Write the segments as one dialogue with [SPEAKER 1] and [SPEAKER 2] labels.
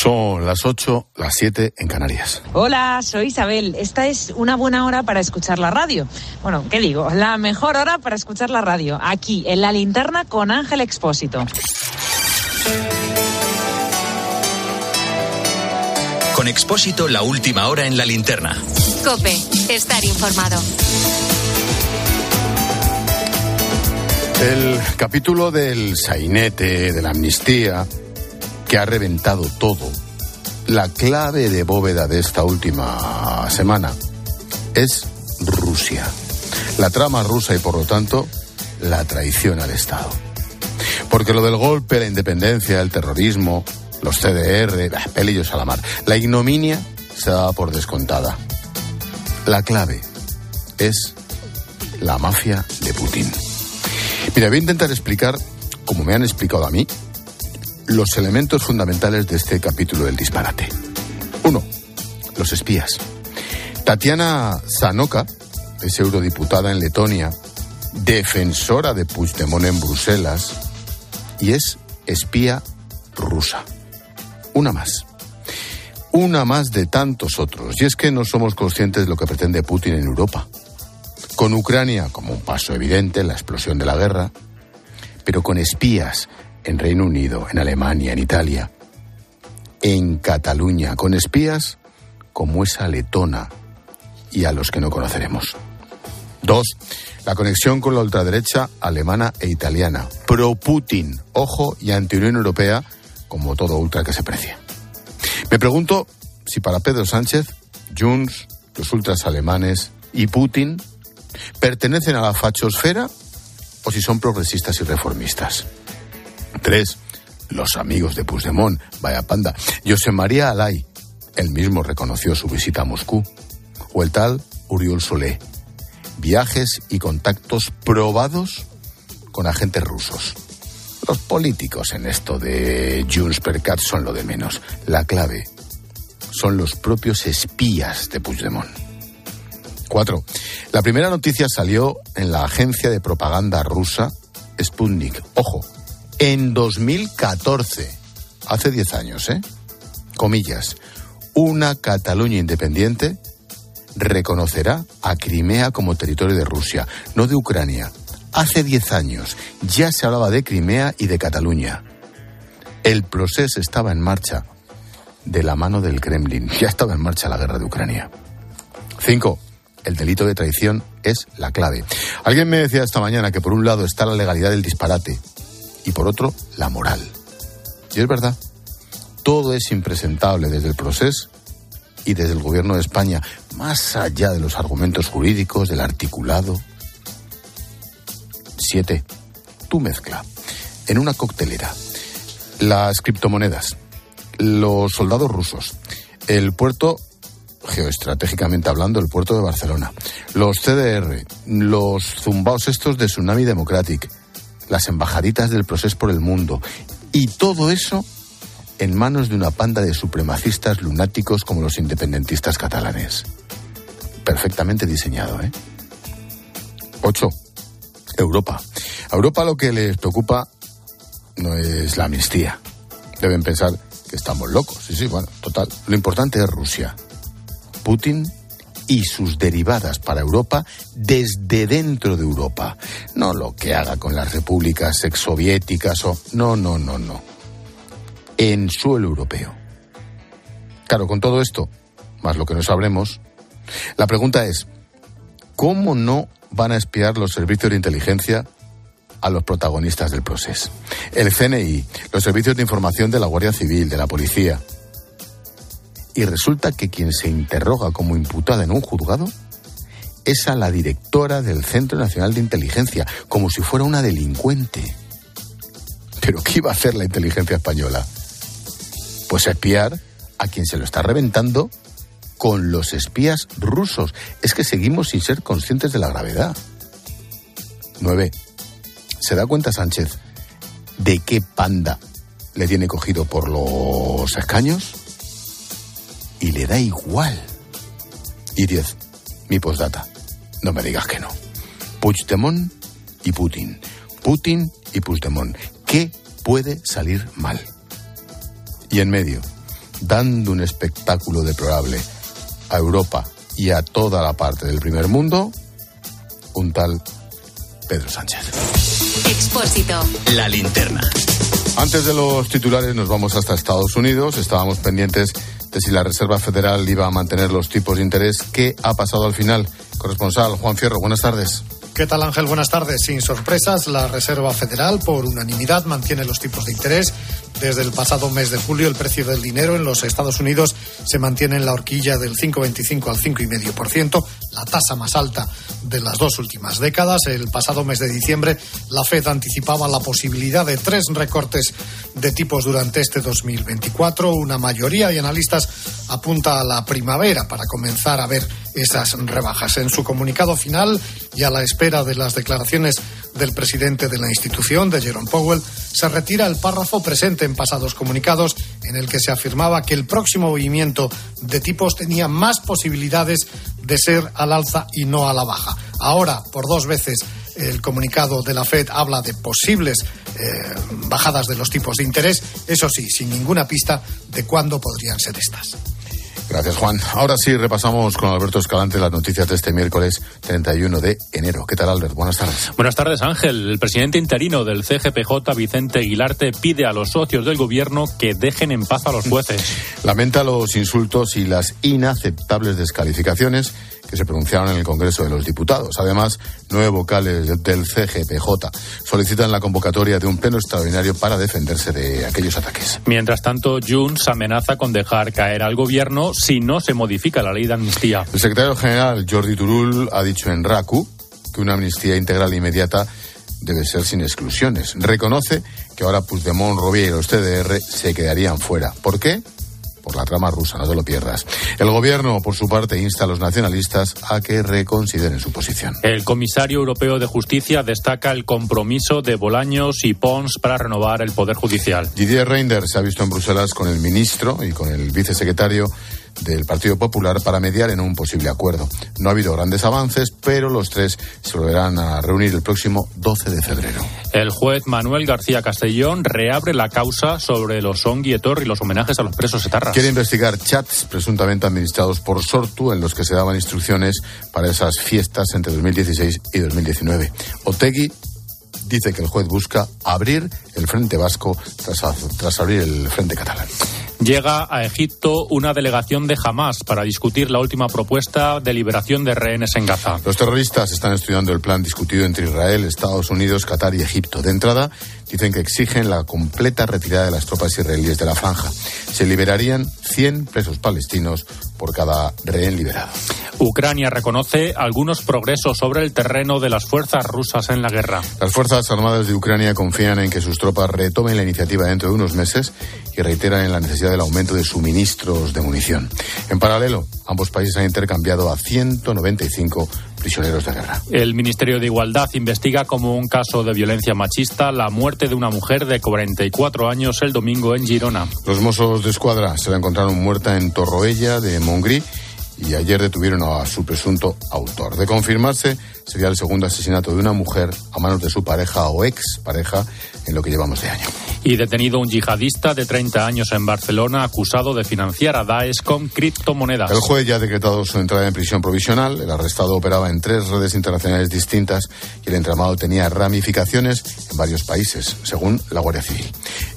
[SPEAKER 1] Son las 8, las 7 en Canarias.
[SPEAKER 2] Hola, soy Isabel. Esta es una buena hora para escuchar la radio. Bueno, ¿qué digo? La mejor hora para escuchar la radio. Aquí, en la linterna con Ángel Expósito.
[SPEAKER 3] Con Expósito, la última hora en la linterna.
[SPEAKER 4] Cope, estar informado.
[SPEAKER 1] El capítulo del sainete, de la amnistía, que ha reventado todo, la clave de bóveda de esta última semana es Rusia. La trama rusa y por lo tanto la traición al Estado. Porque lo del golpe, la independencia, el terrorismo, los CDR, pelillos a la mar, la ignominia se daba por descontada. La clave es la mafia de Putin. Mira, voy a intentar explicar, como me han explicado a mí, los elementos fundamentales de este capítulo del disparate. Uno, los espías. Tatiana Zanoka es eurodiputada en Letonia, defensora de Puigdemont en Bruselas y es espía rusa. Una más. Una más de tantos otros. Y es que no somos conscientes de lo que pretende Putin en Europa. Con Ucrania como un paso evidente, la explosión de la guerra, pero con espías en Reino Unido, en Alemania, en Italia, en Cataluña, con espías como esa letona y a los que no conoceremos. Dos, la conexión con la ultraderecha alemana e italiana, pro-Putin, ojo, y anti-Unión Europea, como todo ultra que se precia. Me pregunto si para Pedro Sánchez, Junts, los ultras alemanes y Putin pertenecen a la fachosfera o si son progresistas y reformistas. Tres, los amigos de Puigdemont, vaya panda. José María Alay, él mismo reconoció su visita a Moscú. O el tal Uriol Solé. Viajes y contactos probados con agentes rusos. Los políticos en esto de Junts per Cat son lo de menos. La clave son los propios espías de Puigdemont. Cuatro. La primera noticia salió en la agencia de propaganda rusa Sputnik. Ojo, en 2014, hace 10 años, ¿eh? Comillas, una Cataluña independiente reconocerá a Crimea como territorio de Rusia, no de Ucrania. Hace 10 años ya se hablaba de Crimea y de Cataluña. El proceso estaba en marcha de la mano del Kremlin. Ya estaba en marcha la guerra de Ucrania. 5. El delito de traición es la clave. Alguien me decía esta mañana que por un lado está la legalidad del disparate y por otro la moral. Y es verdad, todo es impresentable desde el proceso y desde el gobierno de España, más allá de los argumentos jurídicos, del articulado. Siete, tu mezcla. En una coctelera. Las criptomonedas, los soldados rusos, el puerto geoestratégicamente hablando, el puerto de Barcelona, los CDR, los zumbaos estos de Tsunami Democratic, las embajaditas del proceso por el mundo. Y todo eso en manos de una panda de supremacistas lunáticos como los independentistas catalanes. Perfectamente diseñado, ¿eh? Ocho. Europa. A Europa lo que les preocupa no es la amnistía. Deben pensar que estamos locos. Sí, sí, bueno, total. Lo importante es Rusia. Putin y sus derivadas para Europa desde dentro de Europa. No lo que haga con las repúblicas exsoviéticas o... No, no, no, no. En suelo europeo. Claro, con todo esto, más lo que no sabremos, la pregunta es, ¿cómo no van a espiar los servicios de inteligencia a los protagonistas del proceso? El CNI, los servicios de información de la Guardia Civil, de la Policía, y resulta que quien se interroga como imputada en un juzgado es a la directora del Centro Nacional de Inteligencia, como si fuera una delincuente. ¿Pero qué iba a hacer la inteligencia española? Pues espiar a quien se lo está reventando con los espías rusos. Es que seguimos sin ser conscientes de la gravedad. 9. ¿Se da cuenta Sánchez de qué panda le tiene cogido por los escaños? Y le da igual. Y 10. Mi postdata. No me digas que no. Puigdemont y Putin. Putin y Puigdemont. ¿Qué puede salir mal? Y en medio, dando un espectáculo deplorable a Europa y a toda la parte del primer mundo, un tal Pedro Sánchez.
[SPEAKER 4] Expósito.
[SPEAKER 3] La linterna.
[SPEAKER 1] Antes de los titulares nos vamos hasta Estados Unidos. Estábamos pendientes de si la Reserva Federal iba a mantener los tipos de interés. ¿Qué ha pasado al final? Corresponsal Juan Fierro, buenas tardes.
[SPEAKER 5] ¿Qué tal Ángel? Buenas tardes. Sin sorpresas, la Reserva Federal por unanimidad mantiene los tipos de interés. Desde el pasado mes de julio el precio del dinero en los Estados Unidos se mantiene en la horquilla del 5,25 al 5,5%, la tasa más alta de las dos últimas décadas. El pasado mes de diciembre la Fed anticipaba la posibilidad de tres recortes de tipos durante este 2024. Una mayoría de analistas apunta a la primavera para comenzar a ver esas rebajas. En su comunicado final y a la espera de las declaraciones del presidente de la institución, de Jerome Powell, se retira el párrafo presente en pasados comunicados en el que se afirmaba que el próximo movimiento de tipos tenía más posibilidades de ser al alza y no a la baja. Ahora, por dos veces, el comunicado de la Fed habla de posibles eh, bajadas de los tipos de interés, eso sí, sin ninguna pista de cuándo podrían ser estas.
[SPEAKER 1] Gracias, Juan. Ahora sí, repasamos con Alberto Escalante las noticias de este miércoles 31 de enero. ¿Qué tal, Albert? Buenas tardes.
[SPEAKER 6] Buenas tardes, Ángel. El presidente interino del CGPJ, Vicente Aguilarte, pide a los socios del gobierno que dejen en paz a los jueces.
[SPEAKER 1] Lamenta los insultos y las inaceptables descalificaciones que se pronunciaron en el Congreso de los Diputados. Además, nueve vocales del CGPJ solicitan la convocatoria de un pleno extraordinario para defenderse de aquellos ataques.
[SPEAKER 6] Mientras tanto, Junts amenaza con dejar caer al gobierno si no se modifica la ley de amnistía.
[SPEAKER 1] El secretario general Jordi Turul ha dicho en RACU que una amnistía integral e inmediata debe ser sin exclusiones. Reconoce que ahora Puigdemont, Robier y los TDR se quedarían fuera. ¿Por qué? Por la trama rusa, no te lo pierdas. El gobierno, por su parte, insta a los nacionalistas a que reconsideren su posición.
[SPEAKER 6] El comisario europeo de justicia destaca el compromiso de Bolaños y Pons para renovar el poder judicial.
[SPEAKER 1] Didier Reinders se ha visto en Bruselas con el ministro y con el vicesecretario del Partido Popular para mediar en un posible acuerdo. No ha habido grandes avances, pero los tres se volverán a reunir el próximo 12 de febrero.
[SPEAKER 6] El juez Manuel García Castellón reabre la causa sobre los Onguietor y los homenajes a los presos etarras.
[SPEAKER 1] Quiere investigar chats presuntamente administrados por Sortu en los que se daban instrucciones para esas fiestas entre 2016 y 2019. Otegui dice que el juez busca abrir el Frente Vasco tras, tras abrir el Frente Catalán.
[SPEAKER 6] Llega a Egipto una delegación de Hamas para discutir la última propuesta de liberación de rehenes en Gaza.
[SPEAKER 1] Los terroristas están estudiando el plan discutido entre Israel, Estados Unidos, Qatar y Egipto. De entrada, dicen que exigen la completa retirada de las tropas israelíes de la franja. Se liberarían 100 presos palestinos por cada rehén liberado.
[SPEAKER 6] Ucrania reconoce algunos progresos sobre el terreno de las fuerzas rusas en la guerra.
[SPEAKER 1] Las Fuerzas Armadas de Ucrania confían en que sus tropas retomen la iniciativa dentro de unos meses y reiteran en la necesidad del aumento de suministros de munición. En paralelo, ambos países han intercambiado a 195 prisioneros de guerra.
[SPEAKER 6] El Ministerio de Igualdad investiga como un caso de violencia machista la muerte de una mujer de 44 años el domingo en Girona.
[SPEAKER 1] Los mozos de escuadra se la encontraron muerta en Torroella de Montgrí y ayer detuvieron a su presunto autor. De confirmarse, sería el segundo asesinato de una mujer a manos de su pareja o ex pareja en lo que llevamos de año.
[SPEAKER 6] Y detenido un yihadista de 30 años en Barcelona acusado de financiar a Daesh con criptomonedas.
[SPEAKER 1] El juez ya ha decretado su entrada en prisión provisional. El arrestado operaba en tres redes internacionales distintas y el entramado tenía ramificaciones en varios países, según la Guardia Civil.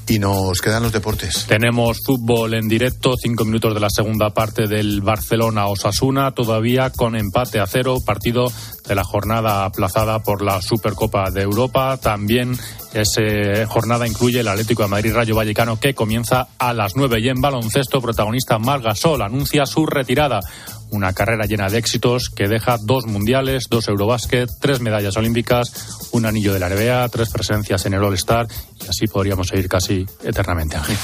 [SPEAKER 1] Y nos quedan los deportes.
[SPEAKER 6] Tenemos fútbol en directo, cinco minutos de la segunda parte del Barcelona-Osasuna, todavía con empate a cero, partido de la jornada aplazada por la Supercopa de Europa. También esa jornada incluye el Atlético de Madrid Rayo Vallecano que comienza a las nueve y en baloncesto protagonista Margasol anuncia su retirada. Una carrera llena de éxitos que deja dos mundiales, dos Eurobásquet, tres medallas olímpicas, un anillo de la NBA, tres presencias en el All-Star y así podríamos seguir casi eternamente, Ángel.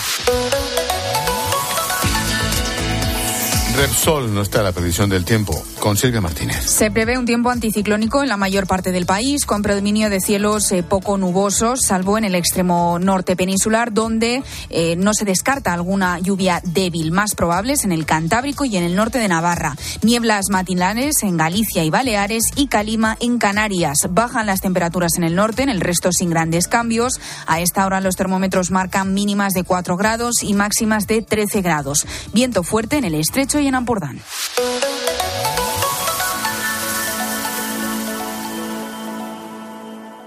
[SPEAKER 1] Repsol no está en la previsión del tiempo. Con Martínez.
[SPEAKER 7] Se prevé un tiempo anticiclónico en la mayor parte del país, con predominio de cielos eh, poco nubosos, salvo en el extremo norte peninsular, donde eh, no se descarta alguna lluvia débil, más probables en el Cantábrico y en el norte de Navarra. Nieblas matinales en Galicia y Baleares y calima en Canarias. Bajan las temperaturas en el norte, en el resto sin grandes cambios. A esta hora los termómetros marcan mínimas de 4 grados y máximas de 13 grados. Viento fuerte en el estrecho y en Ampurdán.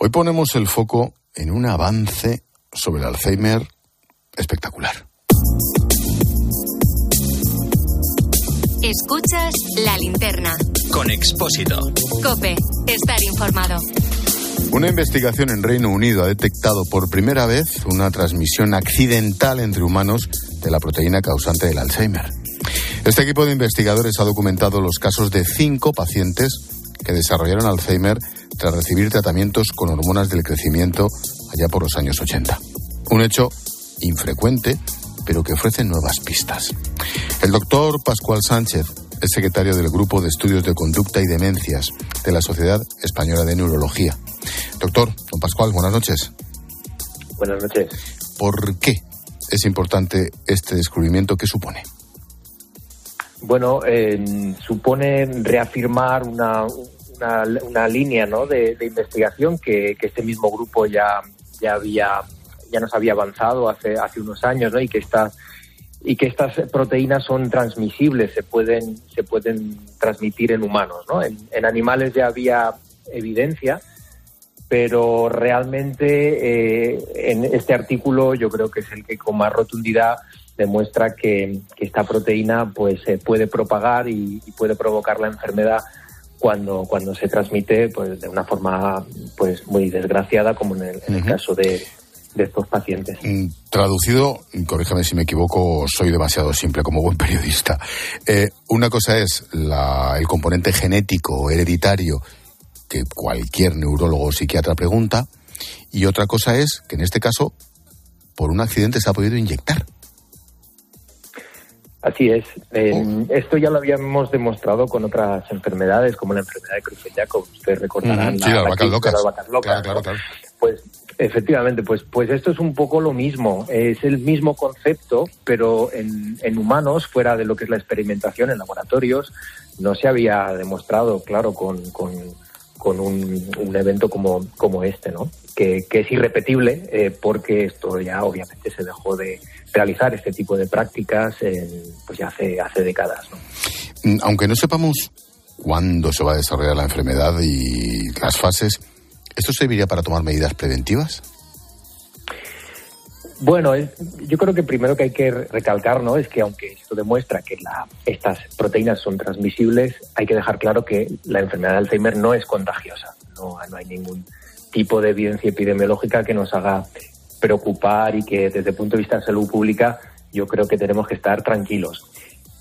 [SPEAKER 1] Hoy ponemos el foco en un avance sobre el Alzheimer espectacular.
[SPEAKER 4] Escuchas la linterna.
[SPEAKER 3] Con Expósito.
[SPEAKER 4] Cope, estar informado.
[SPEAKER 1] Una investigación en Reino Unido ha detectado por primera vez una transmisión accidental entre humanos de la proteína causante del Alzheimer. Este equipo de investigadores ha documentado los casos de cinco pacientes que desarrollaron Alzheimer tras recibir tratamientos con hormonas del crecimiento allá por los años 80. Un hecho infrecuente, pero que ofrece nuevas pistas. El doctor Pascual Sánchez es secretario del Grupo de Estudios de Conducta y Demencias de la Sociedad Española de Neurología. Doctor, don Pascual, buenas noches.
[SPEAKER 8] Buenas noches.
[SPEAKER 1] ¿Por qué es importante este descubrimiento? ¿Qué supone?
[SPEAKER 8] Bueno, eh, supone reafirmar una, una, línea ¿no? de, investigación que, este mismo grupo ya, ya había ya nos había avanzado hace, hace unos años ¿no? y que estas y que estas proteínas son transmisibles, se pueden, se pueden transmitir en humanos. ¿no? En, animales ya había evidencia, pero realmente eh, en este artículo yo creo que es el que con más rotundidad demuestra que, esta proteína pues se puede propagar y, puede provocar la enfermedad cuando, cuando se transmite pues de una forma pues muy desgraciada como en el, en el caso de, de estos pacientes.
[SPEAKER 1] Traducido, corríjame si me equivoco, soy demasiado simple como buen periodista. Eh, una cosa es la, el componente genético, hereditario, que cualquier neurólogo o psiquiatra pregunta, y otra cosa es que en este caso, por un accidente se ha podido inyectar.
[SPEAKER 8] Así es. Eh. Esto ya lo habíamos demostrado con otras enfermedades, como la enfermedad de Creutzfeldt-Jakob. Ustedes recordarán.
[SPEAKER 1] Mm, sí,
[SPEAKER 8] la,
[SPEAKER 1] las vacas locas.
[SPEAKER 8] Las vacas locas
[SPEAKER 1] claro, claro, claro.
[SPEAKER 8] Pues efectivamente, pues, pues esto es un poco lo mismo. Es el mismo concepto, pero en, en humanos, fuera de lo que es la experimentación en laboratorios, no se había demostrado, claro, con, con, con un, un, evento como, como este, ¿no? Que, que es irrepetible, eh, porque esto ya obviamente se dejó de realizar este tipo de prácticas en, pues ya hace, hace décadas, ¿no?
[SPEAKER 1] Aunque no sepamos cuándo se va a desarrollar la enfermedad y las fases, ¿esto serviría para tomar medidas preventivas?
[SPEAKER 8] Bueno, yo creo que primero que hay que recalcar, ¿no? Es que aunque esto demuestra que la, estas proteínas son transmisibles, hay que dejar claro que la enfermedad de Alzheimer no es contagiosa. No, no hay ningún tipo de evidencia epidemiológica que nos haga preocupar y que desde el punto de vista de salud pública yo creo que tenemos que estar tranquilos.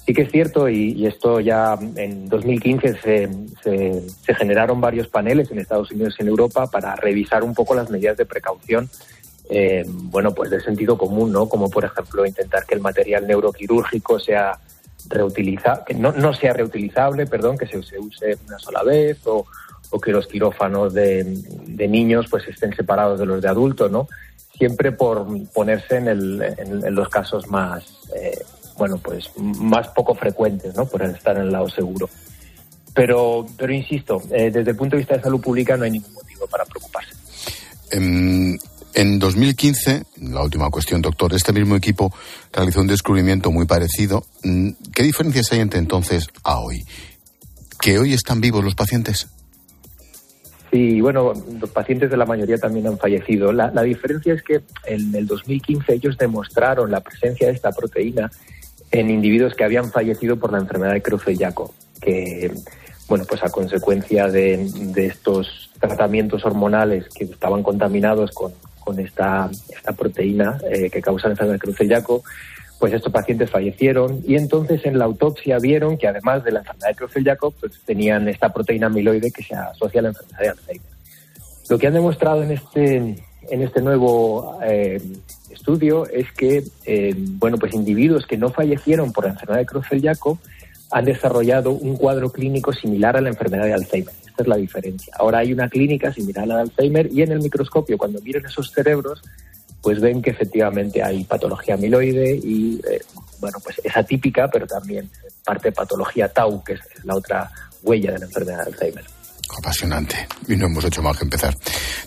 [SPEAKER 8] Sí que es cierto, y, y esto ya en 2015 se, se, se generaron varios paneles en Estados Unidos y en Europa para revisar un poco las medidas de precaución eh, bueno, pues de sentido común, ¿no? Como por ejemplo intentar que el material neuroquirúrgico sea reutilizable, que no, no sea reutilizable, perdón, que se, se use una sola vez o, o que los quirófanos de, de, niños pues estén separados de los de adultos, ¿no? Siempre por ponerse en, el, en, los casos más, eh, bueno, pues más poco frecuentes, ¿no? Por estar en el lado seguro. Pero, pero insisto, eh, desde el punto de vista de salud pública no hay ningún motivo para preocuparse.
[SPEAKER 1] Um... En 2015, la última cuestión, doctor, este mismo equipo realizó un descubrimiento muy parecido. ¿Qué diferencias hay entre entonces a hoy? ¿Que hoy están vivos los pacientes?
[SPEAKER 8] Sí, bueno, los pacientes de la mayoría también han fallecido. La, la diferencia es que en el 2015 ellos demostraron la presencia de esta proteína en individuos que habían fallecido por la enfermedad de Creutzfeldt-Jakob. que bueno, pues a consecuencia de, estos tratamientos hormonales que estaban contaminados con, esta, esta proteína eh, que causa la enfermedad de Creutzfeldt-Jakob, pues estos pacientes fallecieron y entonces en la autopsia vieron que además de la enfermedad de Creutzfeldt-Jakob, pues tenían esta proteína amiloide que se asocia a la enfermedad de Alzheimer. Lo que han demostrado en este, en este nuevo eh, estudio es que, eh, bueno, pues individuos que no fallecieron por la enfermedad de Creutzfeldt-Jakob han desarrollado un cuadro clínico similar a la enfermedad de Alzheimer. Esta es la diferencia. Ahora hay una clínica similar a la de Alzheimer y en el microscopio, cuando miren esos cerebros, pues ven que efectivamente hay patología amiloide y, eh, bueno, pues es atípica, pero también parte de patología tau, que es la otra huella de la enfermedad de Alzheimer.
[SPEAKER 1] Apasionante. Y no hemos hecho más que empezar.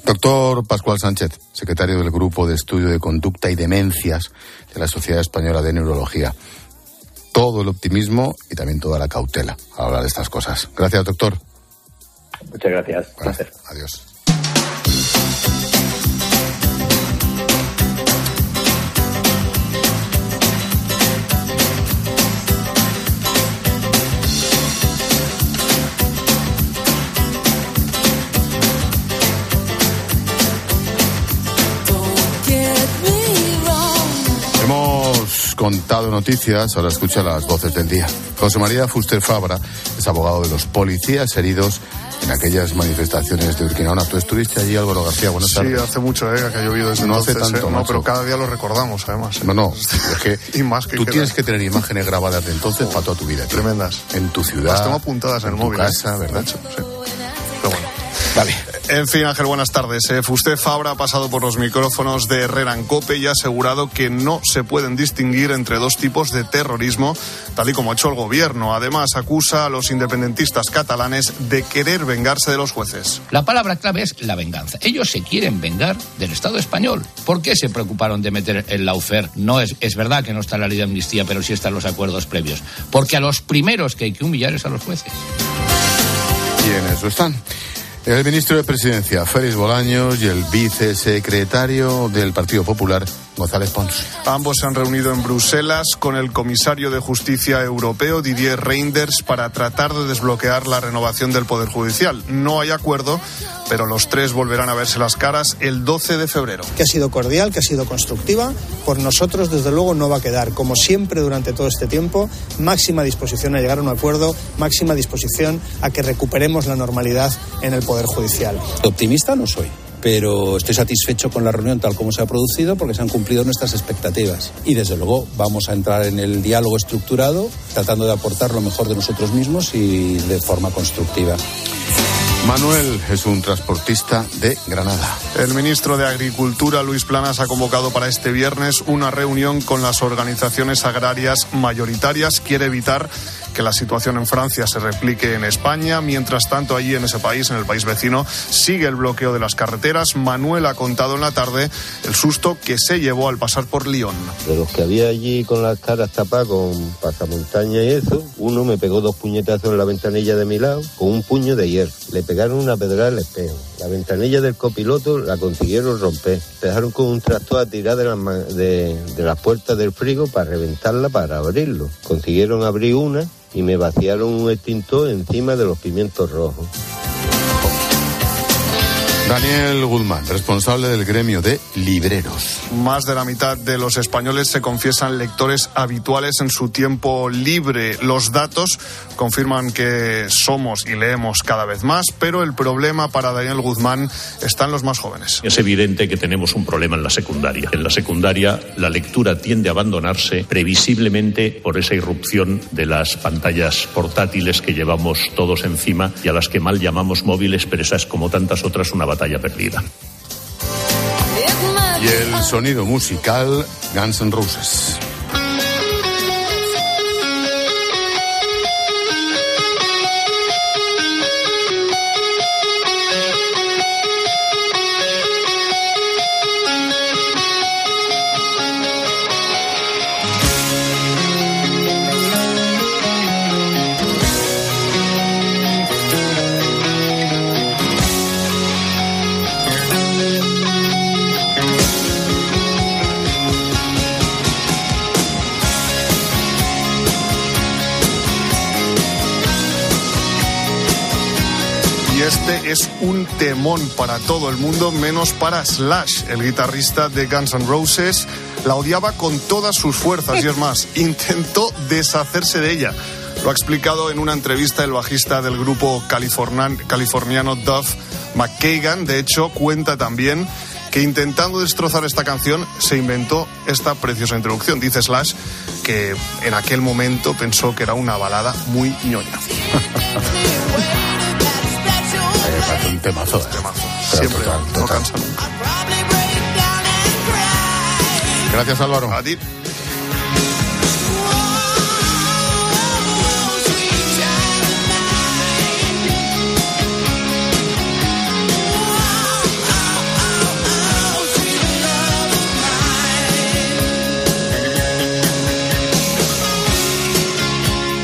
[SPEAKER 1] Doctor Pascual Sánchez, secretario del Grupo de Estudio de Conducta y Demencias de la Sociedad Española de Neurología. Todo el optimismo y también toda la cautela a hablar de estas cosas. Gracias, doctor.
[SPEAKER 8] Muchas gracias.
[SPEAKER 1] gracias. Adiós. Contado noticias, ahora escucha las voces del día. José María Fuster Fabra es abogado de los policías heridos en aquellas manifestaciones de Urquinaona. ¿Tú estuviste allí, Álvaro García? Buenas tardes.
[SPEAKER 9] Sí, hace mucho eh, que ha llovido desde
[SPEAKER 1] no
[SPEAKER 9] hace
[SPEAKER 1] tanto,
[SPEAKER 9] eh, no, pero cada día lo recordamos, además.
[SPEAKER 1] Eh. No, no, es que,
[SPEAKER 9] y más que
[SPEAKER 1] tú tienes que tener imágenes grabadas de entonces para toda tu vida.
[SPEAKER 9] Tremendas.
[SPEAKER 1] En tu ciudad.
[SPEAKER 9] Las tengo apuntadas en, el móvil.
[SPEAKER 1] En tu casa, ¿verdad?
[SPEAKER 9] Sí. Pero bueno.
[SPEAKER 1] Vale.
[SPEAKER 9] En fin, Ángel, buenas tardes. Eh, Fusted Fabra ha pasado por los micrófonos de Herrera en Cope y ha asegurado que no se pueden distinguir entre dos tipos de terrorismo, tal y como ha hecho el gobierno. Además, acusa a los independentistas catalanes de querer vengarse de los jueces.
[SPEAKER 10] La palabra clave es la venganza. Ellos se quieren vengar del Estado español. ¿Por qué se preocuparon de meter el laufer? No es, es verdad que no está la ley de amnistía, pero sí están los acuerdos previos. Porque a los primeros que hay que humillar es a los jueces.
[SPEAKER 1] Y en eso están. El ministro de Presidencia, Félix Bolaños, y el vicesecretario del Partido Popular, González Pons.
[SPEAKER 9] Ambos se han reunido en Bruselas con el comisario de Justicia Europeo, Didier Reinders, para tratar de desbloquear la renovación del Poder Judicial. No hay acuerdo, pero los tres volverán a verse las caras el 12 de febrero.
[SPEAKER 11] Que ha sido cordial, que ha sido constructiva. Por nosotros, desde luego, no va a quedar, como siempre durante todo este tiempo, máxima disposición a llegar a un acuerdo, máxima disposición a que recuperemos la normalidad en el Poder Judicial.
[SPEAKER 12] Optimista no soy pero estoy satisfecho con la reunión tal como se ha producido porque se han cumplido nuestras expectativas. Y desde luego vamos a entrar en el diálogo estructurado, tratando de aportar lo mejor de nosotros mismos y de forma constructiva.
[SPEAKER 1] Manuel es un transportista de Granada.
[SPEAKER 9] El ministro de Agricultura, Luis Planas, ha convocado para este viernes una reunión con las organizaciones agrarias mayoritarias. Quiere evitar que la situación en Francia se replique en España. Mientras tanto, allí en ese país, en el país vecino, sigue el bloqueo de las carreteras. Manuel ha contado en la tarde el susto que se llevó al pasar por Lyon.
[SPEAKER 13] De los que había allí con las caras tapadas con pasamontaña y eso, uno me pegó dos puñetazos en la ventanilla de mi lado con un puño de hierro. Le pegaron una pedrada al espejo. La ventanilla del copiloto la consiguieron romper. Dejaron con un tractor a tirar de las, de las puertas del frigo para reventarla, para abrirlo. Consiguieron abrir una y me vaciaron un extintor encima de los pimientos rojos.
[SPEAKER 1] Daniel Guzmán, responsable del gremio de libreros.
[SPEAKER 9] Más de la mitad de los españoles se confiesan lectores habituales en su tiempo libre. Los datos confirman que somos y leemos cada vez más, pero el problema para Daniel Guzmán está en los más jóvenes.
[SPEAKER 14] Es evidente que tenemos un problema en la secundaria. En la secundaria la lectura tiende a abandonarse previsiblemente por esa irrupción de las pantallas portátiles que llevamos todos encima y a las que mal llamamos móviles, pero esa es como tantas otras una batalla perdida.
[SPEAKER 1] Y el sonido musical Guns N' Roses.
[SPEAKER 9] Es un temón para todo el mundo, menos para Slash, el guitarrista de Guns N' Roses. La odiaba con todas sus fuerzas y es más, intentó deshacerse de ella. Lo ha explicado en una entrevista el bajista del grupo californiano Duff McKagan. De hecho, cuenta también que intentando destrozar esta canción se inventó esta preciosa introducción. Dice Slash que en aquel momento pensó que era una balada muy ñoña.
[SPEAKER 1] un temazo. ¿eh?
[SPEAKER 9] Siempre, no cansa
[SPEAKER 1] Gracias, Álvaro.
[SPEAKER 9] A ti.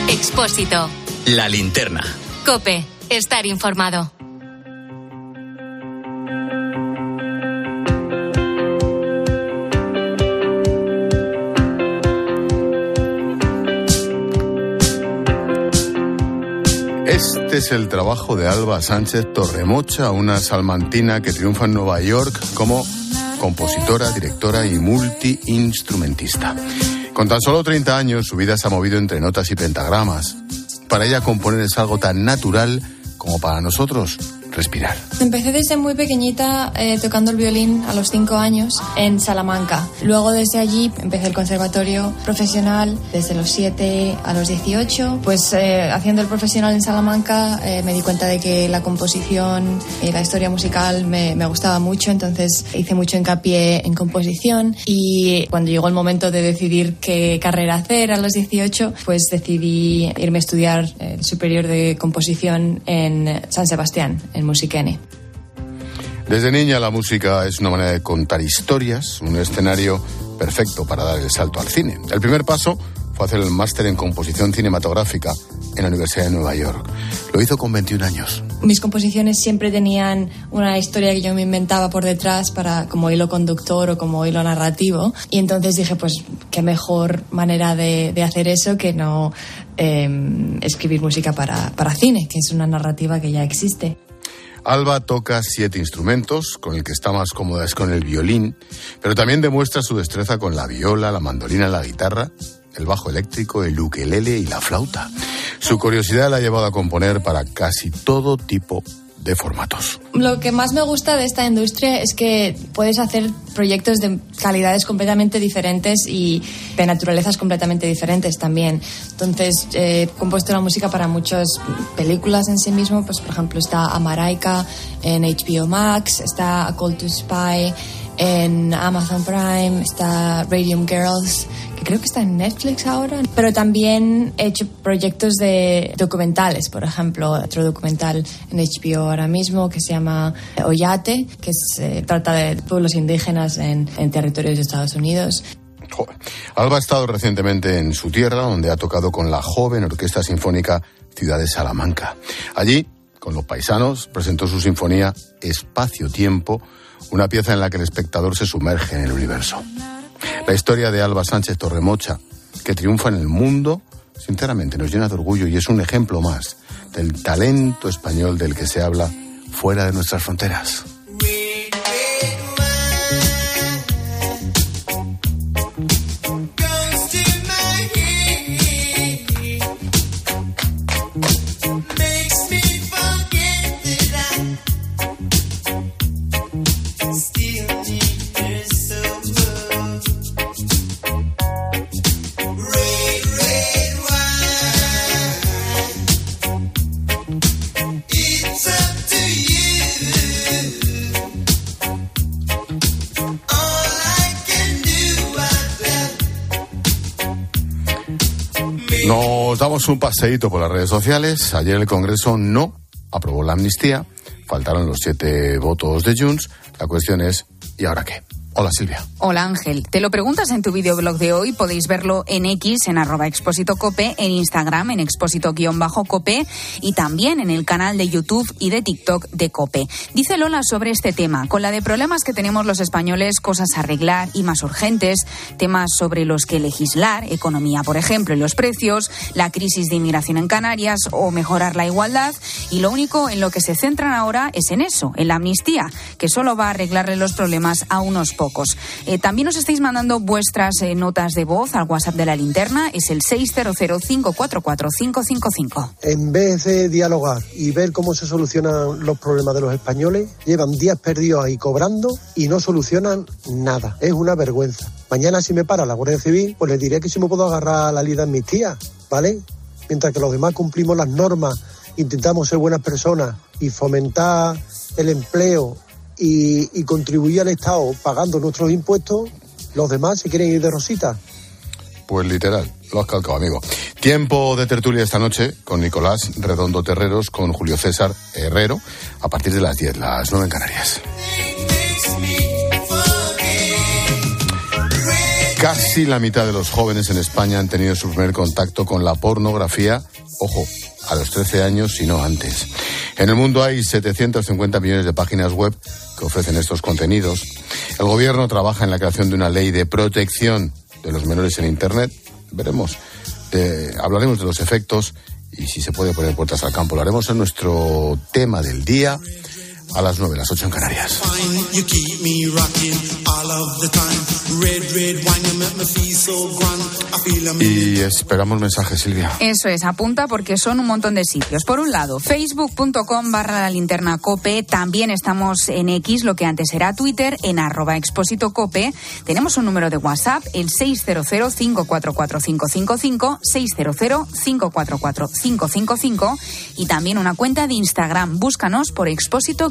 [SPEAKER 3] Expósito. La linterna.
[SPEAKER 15] Cope. Estar informado.
[SPEAKER 1] Es el trabajo de Alba Sánchez Torremocha, una salmantina que triunfa en Nueva York como compositora, directora y multiinstrumentista. Con tan solo 30 años, su vida se ha movido entre notas y pentagramas. Para ella componer es algo tan natural como para nosotros respirar.
[SPEAKER 16] Empecé desde muy pequeñita eh, tocando el violín a los 5 años en Salamanca. Luego desde allí empecé el conservatorio profesional desde los 7 a los 18. Pues eh, haciendo el profesional en Salamanca eh, me di cuenta de que la composición y la historia musical me, me gustaba mucho, entonces hice mucho hincapié en composición y cuando llegó el momento de decidir qué carrera hacer a los 18, pues decidí irme a estudiar superior de composición en San Sebastián, en Musiquene.
[SPEAKER 1] Desde niña la música es una manera de contar historias, un escenario perfecto para dar el salto al cine. El primer paso fue hacer el máster en composición cinematográfica en la Universidad de Nueva York. Lo hizo con 21 años.
[SPEAKER 16] Mis composiciones siempre tenían una historia que yo me inventaba por detrás para como hilo conductor o como hilo narrativo. Y entonces dije, pues qué mejor manera de, de hacer eso que no eh, escribir música para, para cine, que es una narrativa que ya existe.
[SPEAKER 1] Alba toca siete instrumentos, con el que está más cómoda es con el violín, pero también demuestra su destreza con la viola, la mandolina, la guitarra, el bajo eléctrico, el ukelele y la flauta. Su curiosidad la ha llevado a componer para casi todo tipo de formatos.
[SPEAKER 16] Lo que más me gusta de esta industria es que puedes hacer proyectos de calidades completamente diferentes y de naturalezas completamente diferentes también. Entonces, eh, he compuesto la música para muchas películas en sí mismo, pues por ejemplo está Amaraika en HBO Max, está A Call to Spy en Amazon Prime, está Radium Girls, que creo que está en Netflix ahora, pero también he hecho proyectos de documentales, por ejemplo, otro documental en HBO ahora mismo que se llama Oyate, que se trata de pueblos indígenas en, en territorios de Estados Unidos.
[SPEAKER 1] Alba ha estado recientemente en su tierra, donde ha tocado con la joven Orquesta Sinfónica Ciudad de Salamanca. Allí, con los paisanos, presentó su sinfonía Espacio-Tiempo, una pieza en la que el espectador se sumerge en el universo. La historia de Alba Sánchez Torremocha, que triunfa en el mundo, sinceramente nos llena de orgullo y es un ejemplo más del talento español del que se habla fuera de nuestras fronteras. Nos damos un paseíto por las redes sociales. Ayer el Congreso no aprobó la amnistía. Faltaron los siete votos de Junts. La cuestión es, ¿y ahora qué? Hola Silvia.
[SPEAKER 7] Hola Ángel. Te lo preguntas en tu videoblog de hoy. Podéis verlo en X, en arroba expósito cope, en Instagram, en expósito-cope y también en el canal de YouTube y de TikTok de Cope. Dice Lola sobre este tema. Con la de problemas que tenemos los españoles, cosas a arreglar y más urgentes, temas sobre los que legislar, economía por ejemplo y los precios, la crisis de inmigración en Canarias o mejorar la igualdad. Y lo único en lo que se centran ahora es en eso, en la amnistía, que solo va a arreglarle los problemas a unos pocos eh, también os estáis mandando vuestras eh, notas de voz al WhatsApp de la linterna, es el 600544555.
[SPEAKER 17] En vez de dialogar y ver cómo se solucionan los problemas de los españoles, llevan días perdidos ahí cobrando y no solucionan nada. Es una vergüenza. Mañana si me para la Guardia Civil, pues les diré que si me puedo agarrar a la ley de amnistía, ¿vale? Mientras que los demás cumplimos las normas, intentamos ser buenas personas y fomentar el empleo y, contribuir al Estado pagando nuestros impuestos, los demás se quieren ir de rosita.
[SPEAKER 1] Pues literal, lo has calcado, amigo. Tiempo de tertulia esta noche con Nicolás Redondo Terreros, con Julio César Herrero, a partir de las 10, las 9 en Canarias. Casi la mitad de los jóvenes en España han tenido su primer contacto con la pornografía, ojo, a los 13 años, y no antes. En el mundo hay 750 millones de páginas web que ofrecen estos contenidos. El gobierno trabaja en la creación de una ley de protección de los menores en Internet. Veremos. hablaremos de los efectos y si se puede poner puertas al campo. Lo haremos en nuestro tema del día a las 9, las 8 en Canarias. Y esperamos mensajes, Silvia.
[SPEAKER 7] Eso es, apunta porque son un montón de sitios. Por un lado, facebook.com barra la linterna cope. También estamos en X, lo que antes era Twitter, en arroba expósito cope. Tenemos un número de WhatsApp, el 600-544-555, 600-544-555 y también una cuenta de Instagram. Búscanos por expósito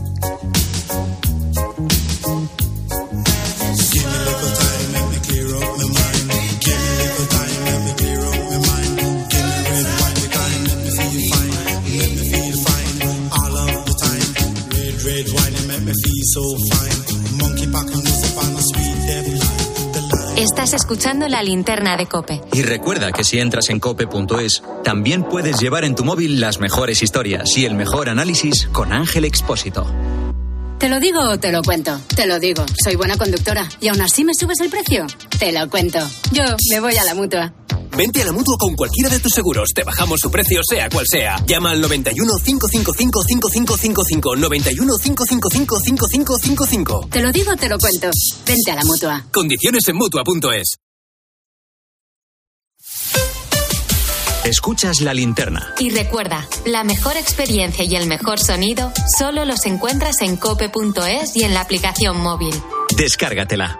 [SPEAKER 15] Estás escuchando la linterna de Cope.
[SPEAKER 3] Y recuerda que si entras en cope.es, también puedes llevar en tu móvil las mejores historias y el mejor análisis con Ángel Expósito.
[SPEAKER 18] ¿Te lo digo o te lo cuento? Te lo digo. Soy buena conductora. ¿Y aún así me subes el precio? Te lo cuento. Yo me voy a la mutua.
[SPEAKER 19] Vente a la mutua con cualquiera de tus seguros. Te bajamos su precio, sea cual sea. Llama al 91 555 5555. 91 555 5555.
[SPEAKER 18] Te lo digo, te lo cuento. Vente a la mutua.
[SPEAKER 19] Condiciones en mutua.es.
[SPEAKER 3] Escuchas la linterna.
[SPEAKER 15] Y recuerda, la mejor experiencia y el mejor sonido solo los encuentras en cope.es y en la aplicación móvil.
[SPEAKER 3] Descárgatela.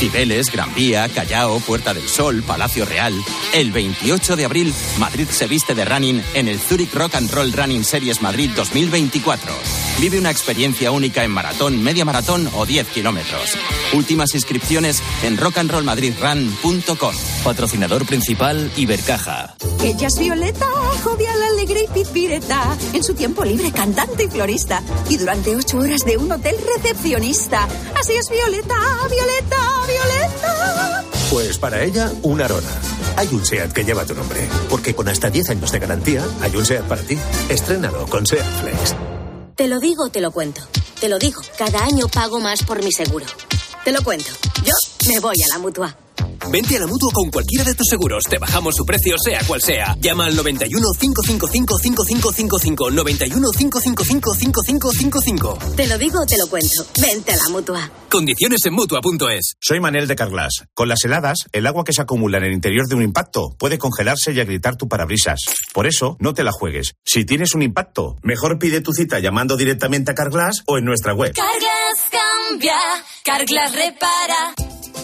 [SPEAKER 3] Cibeles, Gran Vía, Callao, Puerta del Sol, Palacio Real. El 28 de abril, Madrid se viste de running en el Zurich Rock and Roll Running Series Madrid 2024. Vive una experiencia única en maratón, media maratón o 10 kilómetros. Últimas inscripciones en rockandrollmadridrun.com. Patrocinador principal Ibercaja.
[SPEAKER 20] Ella es Violeta, jovial, alegre y pizpireta. En su tiempo libre, cantante y florista. Y durante ocho horas de un hotel recepcionista. Así es Violeta, Violeta, Violeta.
[SPEAKER 21] Pues para ella, una arona. Hay un SEAT que lleva tu nombre. Porque con hasta 10 años de garantía, hay un SEAT para ti. Estrénalo con SEAT Flex.
[SPEAKER 18] Te lo digo, te lo cuento. Te lo digo, cada año pago más por mi seguro. Te lo cuento. Yo me voy a la mutua.
[SPEAKER 19] Vente a la mutua con cualquiera de tus seguros. Te bajamos su precio, sea cual sea. Llama al 91 555 5555. 91 555 5555.
[SPEAKER 18] Te lo digo, te lo cuento. Vente a la mutua.
[SPEAKER 19] Condiciones en mutua.es.
[SPEAKER 21] Soy Manel de Carglass. Con las heladas, el agua que se acumula en el interior de un impacto puede congelarse y agrietar tu parabrisas. Por eso, no te la juegues. Si tienes un impacto, mejor pide tu cita llamando directamente a Carglass o en nuestra web.
[SPEAKER 18] Carglass cambia, Carglass repara.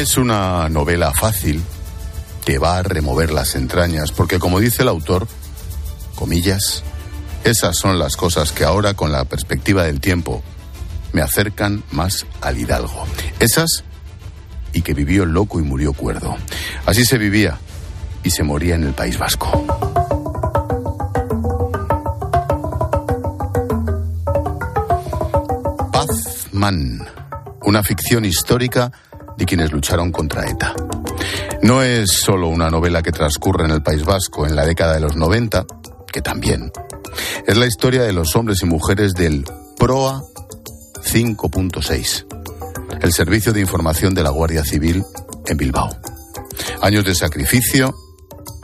[SPEAKER 1] Es una novela fácil que va a remover las entrañas, porque como dice el autor, comillas, esas son las cosas que ahora con la perspectiva del tiempo me acercan más al hidalgo. Esas y que vivió loco y murió cuerdo. Así se vivía y se moría en el País Vasco. Pazman, una ficción histórica de quienes lucharon contra ETA. No es solo una novela que transcurre en el País Vasco en la década de los 90, que también. Es la historia de los hombres y mujeres del PROA 5.6, el servicio de información de la Guardia Civil en Bilbao. Años de sacrificio,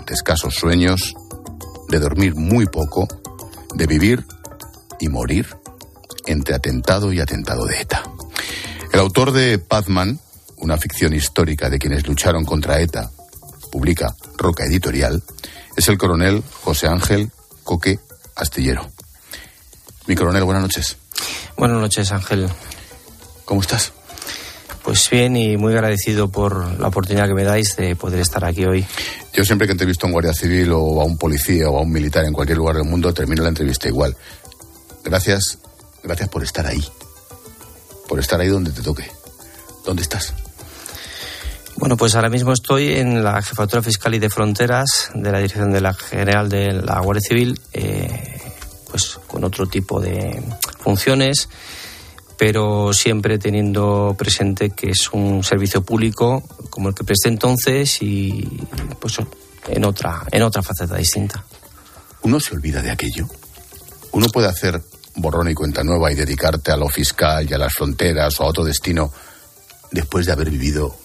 [SPEAKER 1] de escasos sueños, de dormir muy poco, de vivir y morir entre atentado y atentado de ETA. El autor de Pazman, una ficción histórica de quienes lucharon contra ETA, publica Roca Editorial, es el coronel José Ángel Coque Astillero. Mi coronel, buenas noches.
[SPEAKER 22] Buenas noches, Ángel.
[SPEAKER 1] ¿Cómo estás?
[SPEAKER 22] Pues bien y muy agradecido por la oportunidad que me dais de poder estar aquí hoy.
[SPEAKER 1] Yo siempre que entrevisto a un guardia civil o a un policía o a un militar en cualquier lugar del mundo, termino la entrevista igual. Gracias, gracias por estar ahí. Por estar ahí donde te toque. ¿Dónde estás?
[SPEAKER 22] Bueno, pues ahora mismo estoy en la Jefatura Fiscal y de Fronteras de la Dirección de la General de la Guardia Civil, eh, pues con otro tipo de funciones, pero siempre teniendo presente que es un servicio público como el que presté entonces y pues en otra, en otra faceta distinta.
[SPEAKER 1] ¿Uno se olvida de aquello? ¿Uno puede hacer borrón y cuenta nueva y dedicarte a lo fiscal y a las fronteras o a otro destino después de haber vivido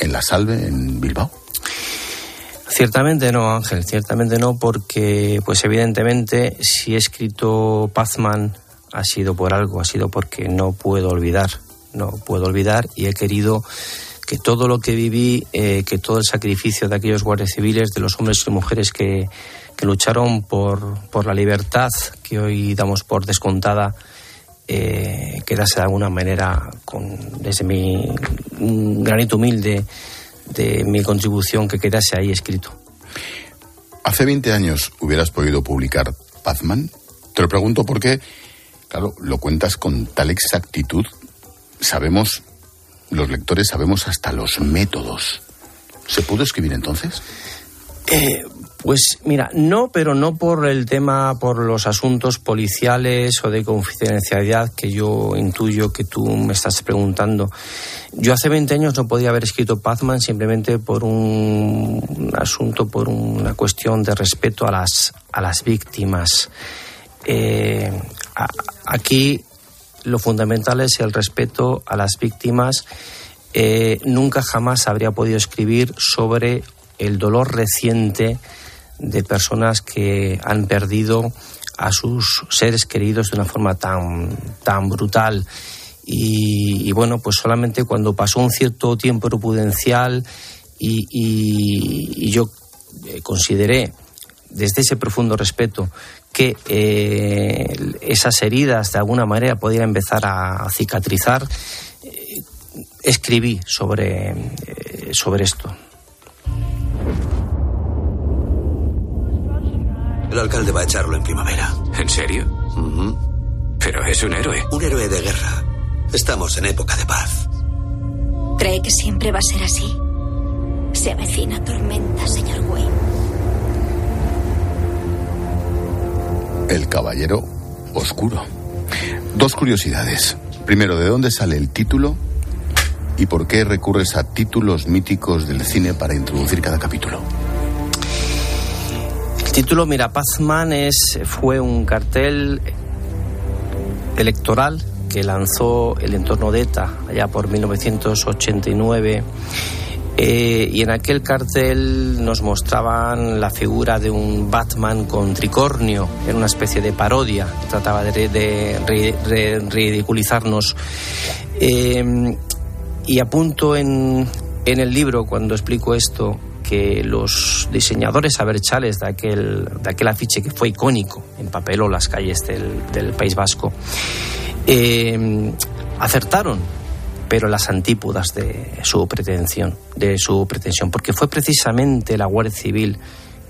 [SPEAKER 1] en la salve en Bilbao?
[SPEAKER 22] Ciertamente no, Ángel, ciertamente no, porque, pues evidentemente, si he escrito Pazman ha sido por algo, ha sido porque no puedo olvidar, no puedo olvidar y he querido que todo lo que viví, eh, que todo el sacrificio de aquellos guardias civiles, de los hombres y mujeres que, lucharon por la libertad que hoy damos por descontada, eh, quedase de alguna manera con, desde mi granito humilde de mi contribución que quedase ahí escrito.
[SPEAKER 1] Hace 20 años hubieras podido publicar Pazman. Te lo pregunto porque, claro, lo cuentas con tal exactitud. Sabemos, los lectores sabemos hasta los métodos. ¿Se pudo escribir entonces?
[SPEAKER 22] Eh, pues mira, no, pero no por el tema, por los asuntos policiales o de confidencialidad que yo intuyo que tú me estás preguntando. Yo hace 20 años no podía haber escrito Pazman simplemente por un asunto, por una cuestión de respeto a las, a las víctimas. Eh, aquí lo fundamental es el respeto a las víctimas. Eh, nunca jamás habría podido escribir sobre el dolor reciente de personas que han perdido a sus seres queridos de una forma tan, tan brutal. Y, bueno, pues solamente cuando pasó un cierto tiempo prudencial y yo eh, consideré desde ese profundo respeto que eh, esas heridas de alguna manera podían empezar a cicatrizar, eh, escribí sobre, eh, sobre esto.
[SPEAKER 23] El alcalde va a echarlo en primavera.
[SPEAKER 24] ¿En serio? Pero es un héroe.
[SPEAKER 23] Un héroe de guerra. Estamos en época de paz.
[SPEAKER 25] ¿Cree que siempre va a ser así? Se avecina tormenta, señor Wayne.
[SPEAKER 1] El caballero oscuro. Dos curiosidades. Primero, ¿de dónde sale el título y por qué recurres a títulos míticos del cine para introducir cada capítulo?
[SPEAKER 22] Título, mira, Pazman es, fue un cartel electoral que lanzó el entorno de ETA allá por 1989 eh, y en aquel cartel nos mostraban la figura de un Batman con tricornio, en una especie de parodia, trataba de, ridiculizarnos. Eh, y apunto en, en el libro, cuando explico esto, que los diseñadores aberchales de aquel, de aquel afiche que fue icónico, en papel o las calles del, del País Vasco, eh, acertaron pero las antípodas de su pretensión, de su pretensión, porque fue precisamente la Guardia Civil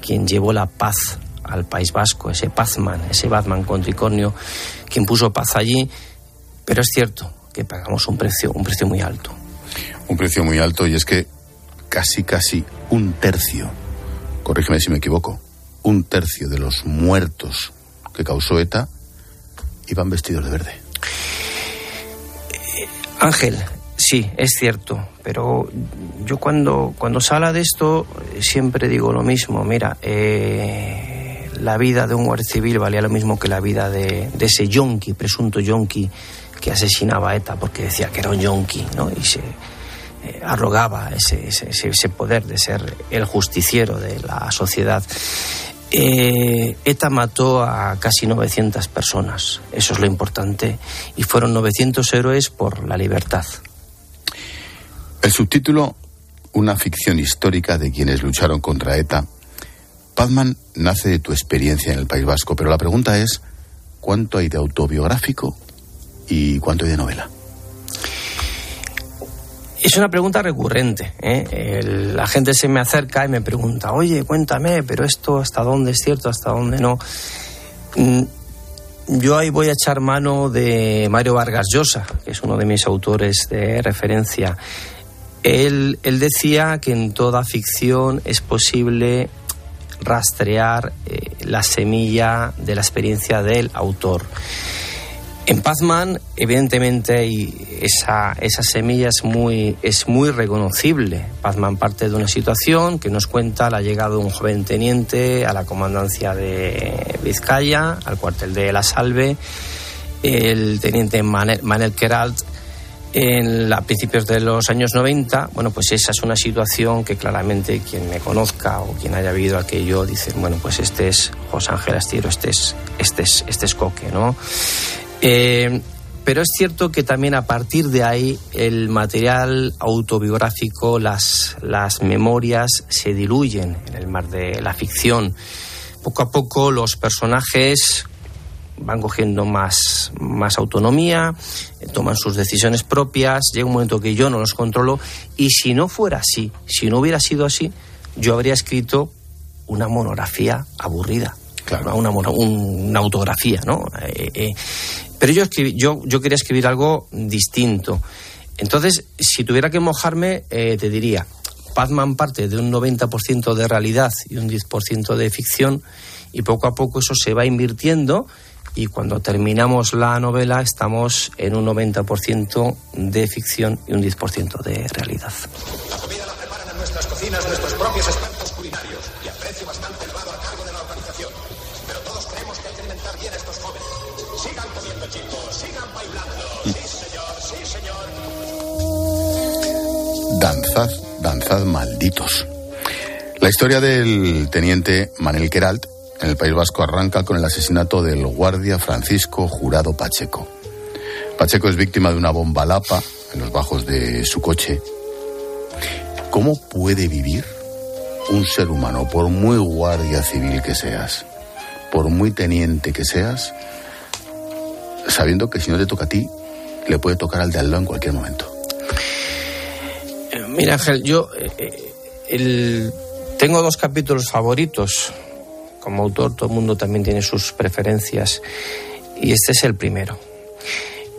[SPEAKER 22] quien llevó la paz al País Vasco, ese Pazman, ese Batman con tricornio, quien puso paz allí, pero es cierto que pagamos un precio, un precio muy alto.
[SPEAKER 1] Un precio muy alto y es que casi casi un tercio, corrígeme si me equivoco, un tercio de los muertos que causó ETA iban vestidos de verde.
[SPEAKER 22] Ángel, sí, es cierto, pero yo cuando, cuando de esto siempre digo lo mismo, mira, eh, la vida de un guardia civil valía lo mismo que la vida de, ese yonki, presunto yonki, que asesinaba a ETA porque decía que era un yonki, ¿no? Y se arrogaba ese, ese, ese poder de ser el justiciero de la sociedad. Eh, ETA mató a casi 900 personas, eso es lo importante, y fueron 900 héroes por la libertad.
[SPEAKER 1] El subtítulo, una ficción histórica de quienes lucharon contra ETA. Pazman nace de tu experiencia en el País Vasco, pero la pregunta es, ¿cuánto hay de autobiográfico y cuánto hay de novela?
[SPEAKER 22] Es una pregunta recurrente. ¿eh? la gente se me acerca y me pregunta, oye, cuéntame, pero esto hasta dónde es cierto, hasta dónde no. Mm, yo ahí voy a echar mano de Mario Vargas Llosa, que es uno de mis autores de referencia. Él, decía que en toda ficción es posible rastrear eh, la semilla de la experiencia del autor. En Pazman, evidentemente, esa, esa semilla es muy, es muy reconocible. Pazman parte de una situación que nos cuenta la llegada de un joven teniente a la comandancia de Vizcaya, al cuartel de La Salve. El teniente Manel, Manel Keralt en a principios de los años 90, bueno, pues esa es una situación que claramente quien me conozca o quien haya vivido aquello dice, bueno, pues este es José Ángel Astiro, este es, este es, este es Coque, ¿no? Eh, pero es cierto que también a partir de ahí el material autobiográfico, las, las memorias se diluyen en el mar de la ficción. Poco a poco los personajes van cogiendo más, más autonomía, eh, toman sus decisiones propias, llega un momento que yo no los controlo y si no fuera así, si no hubiera sido así, yo habría escrito una monografía aburrida. Claro. Una, una, autografía, ¿no? Eh, pero yo, yo, yo quería escribir algo distinto. Entonces, si tuviera que mojarme, eh, te diría, Pazman parte de un 90% de realidad y un 10% de ficción, y poco a poco eso se va invirtiendo, y cuando terminamos la novela estamos en un 90% de ficción y un 10% de realidad.
[SPEAKER 26] La comida la preparan en nuestras cocinas nuestros propios expertos
[SPEAKER 1] Danzad, danzad malditos. La historia del teniente Manel Queralt en el País Vasco arranca con el asesinato del guardia Francisco Jurado Pacheco. Pacheco es víctima de una bomba lapa en los bajos de su coche. ¿Cómo puede vivir un ser humano, por muy guardia civil que seas, por muy teniente que seas, sabiendo que si no te toca a ti, le puede tocar al de al lado en cualquier momento.
[SPEAKER 22] Eh, mira, Ángel, yo eh, tengo dos capítulos favoritos. Como autor, todo el mundo también tiene sus preferencias. Y este es el primero.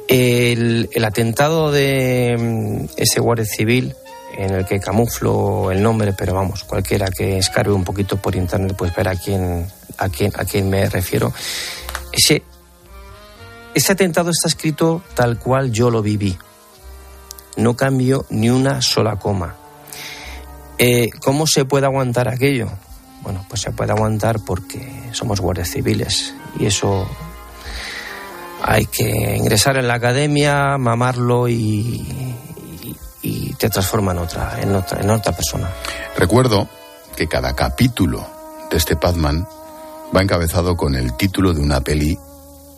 [SPEAKER 22] El, el atentado de mm, ese guardia civil, en el que camuflo el nombre, pero vamos, cualquiera que escarbe un poquito por internet, pues ver a quién, a quién, a quién me refiero. Ese ese atentado está escrito tal cual yo lo viví. No cambio ni una sola coma. Eh, ¿Cómo se puede aguantar aquello? Bueno, pues se puede aguantar porque somos guardias civiles y eso hay que ingresar en la academia, mamarlo y, y, te transforma en otra, en otra, en otra persona.
[SPEAKER 1] Recuerdo que cada capítulo de este Padman va encabezado con el título de una peli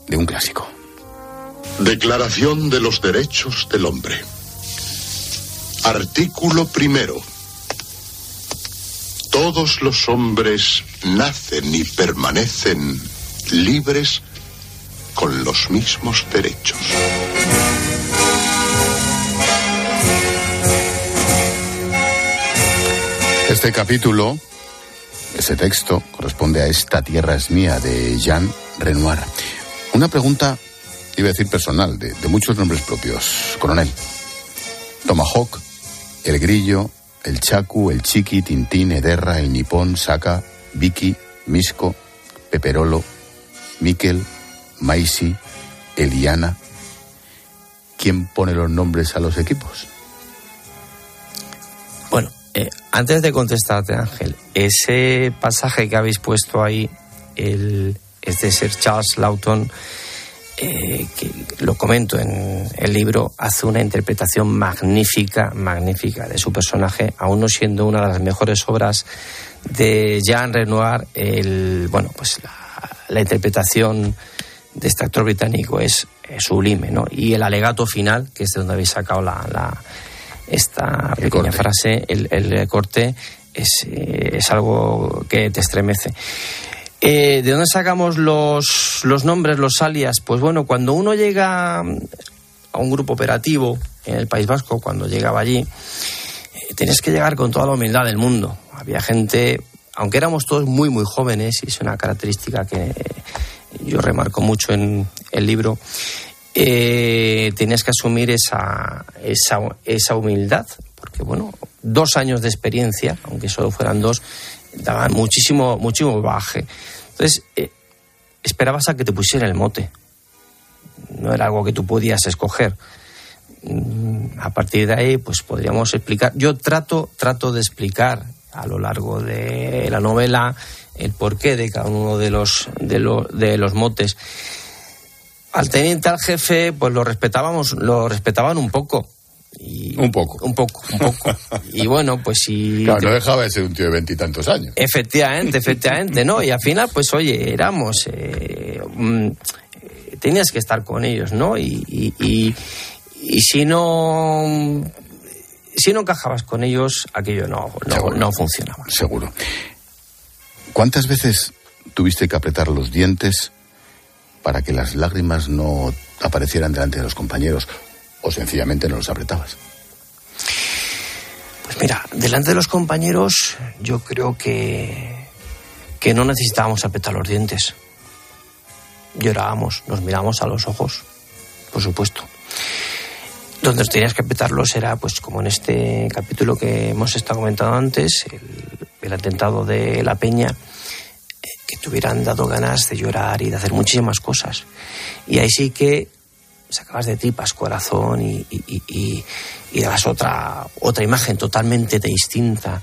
[SPEAKER 1] de un clásico.
[SPEAKER 27] Declaración de los Derechos del Hombre. Artículo primero. Todos los hombres nacen y permanecen libres con los mismos derechos.
[SPEAKER 1] Este capítulo, ese texto, corresponde a Esta tierra es mía de Jean Renoir. Una pregunta, iba a decir personal, de, de muchos nombres propios. Coronel, Tomahawk, El Grillo, El Chacu, El Chiqui, Tintín, Ederra, El Nipón, Saca, Vicky, Misco, Peperolo, Miquel, Maisi, Eliana. ¿Quién pone los nombres a los equipos?
[SPEAKER 22] Bueno, eh, antes de contestarte, Ángel, ese pasaje que habéis puesto ahí, el, es de Charles Lawton, eh, que lo comento en el libro, hace una interpretación magnífica, magnífica de su personaje, aún no siendo una de las mejores obras de Jean Renoir, el, bueno, pues la, la interpretación de este actor británico es, es, sublime, ¿no? Y el alegato final, que es de donde habéis sacado la, la esta
[SPEAKER 1] El
[SPEAKER 22] pequeña
[SPEAKER 1] corte.
[SPEAKER 22] frase, el, el corte, es, eh, es algo que te estremece. Eh, ¿De dónde sacamos los, los nombres, los alias? Pues bueno, cuando uno llega a un grupo operativo en el País Vasco, cuando llegaba allí, eh, tienes que llegar con toda la humildad del mundo. Había gente, aunque éramos todos muy, muy jóvenes, y es una característica que yo remarco mucho en el libro, eh, tenías que asumir esa, esa, esa humildad, porque bueno, dos años de experiencia, aunque solo fueran dos, daban muchísimo, muchísimo baje. Entonces, eh, esperabas a que te pusiera el mote. No era algo que tú podías escoger. Mm, A partir de ahí, pues podríamos explicar. Yo trato, trato de explicar a lo largo de la novela el porqué de cada uno de los, de los, de los motes. Al teniente, al jefe, pues lo respetábamos, lo respetaban un poco. Y
[SPEAKER 1] un poco.
[SPEAKER 22] Un poco, un poco. y bueno, pues si.
[SPEAKER 1] Claro, no dejaba de ser un tío de veintitantos años.
[SPEAKER 22] Efectivamente, efectivamente, ¿no? Y al final, pues oye, éramos. eh, mm, tenías que estar con ellos, ¿no? Y, y, y- y si no. Si no encajabas con ellos, aquello no, no, no funcionaba.
[SPEAKER 1] Seguro. ¿Cuántas veces tuviste que apretar los dientes para que las lágrimas no aparecieran delante de los compañeros o sencillamente no los apretabas?
[SPEAKER 22] Pues mira, delante de los compañeros, yo creo que, que no necesitábamos apretar los dientes. Llorábamos, nos mirábamos a los ojos, por supuesto. Donde tenías que apretarlos era, pues como en este capítulo que hemos estado comentando antes, el, el atentado de La Peña, eh, que te hubieran dado ganas de llorar y de hacer muchísimas cosas. Y ahí sí que sacabas de tripas corazón y, y, y, y- y dabas otra, otra imagen totalmente distinta.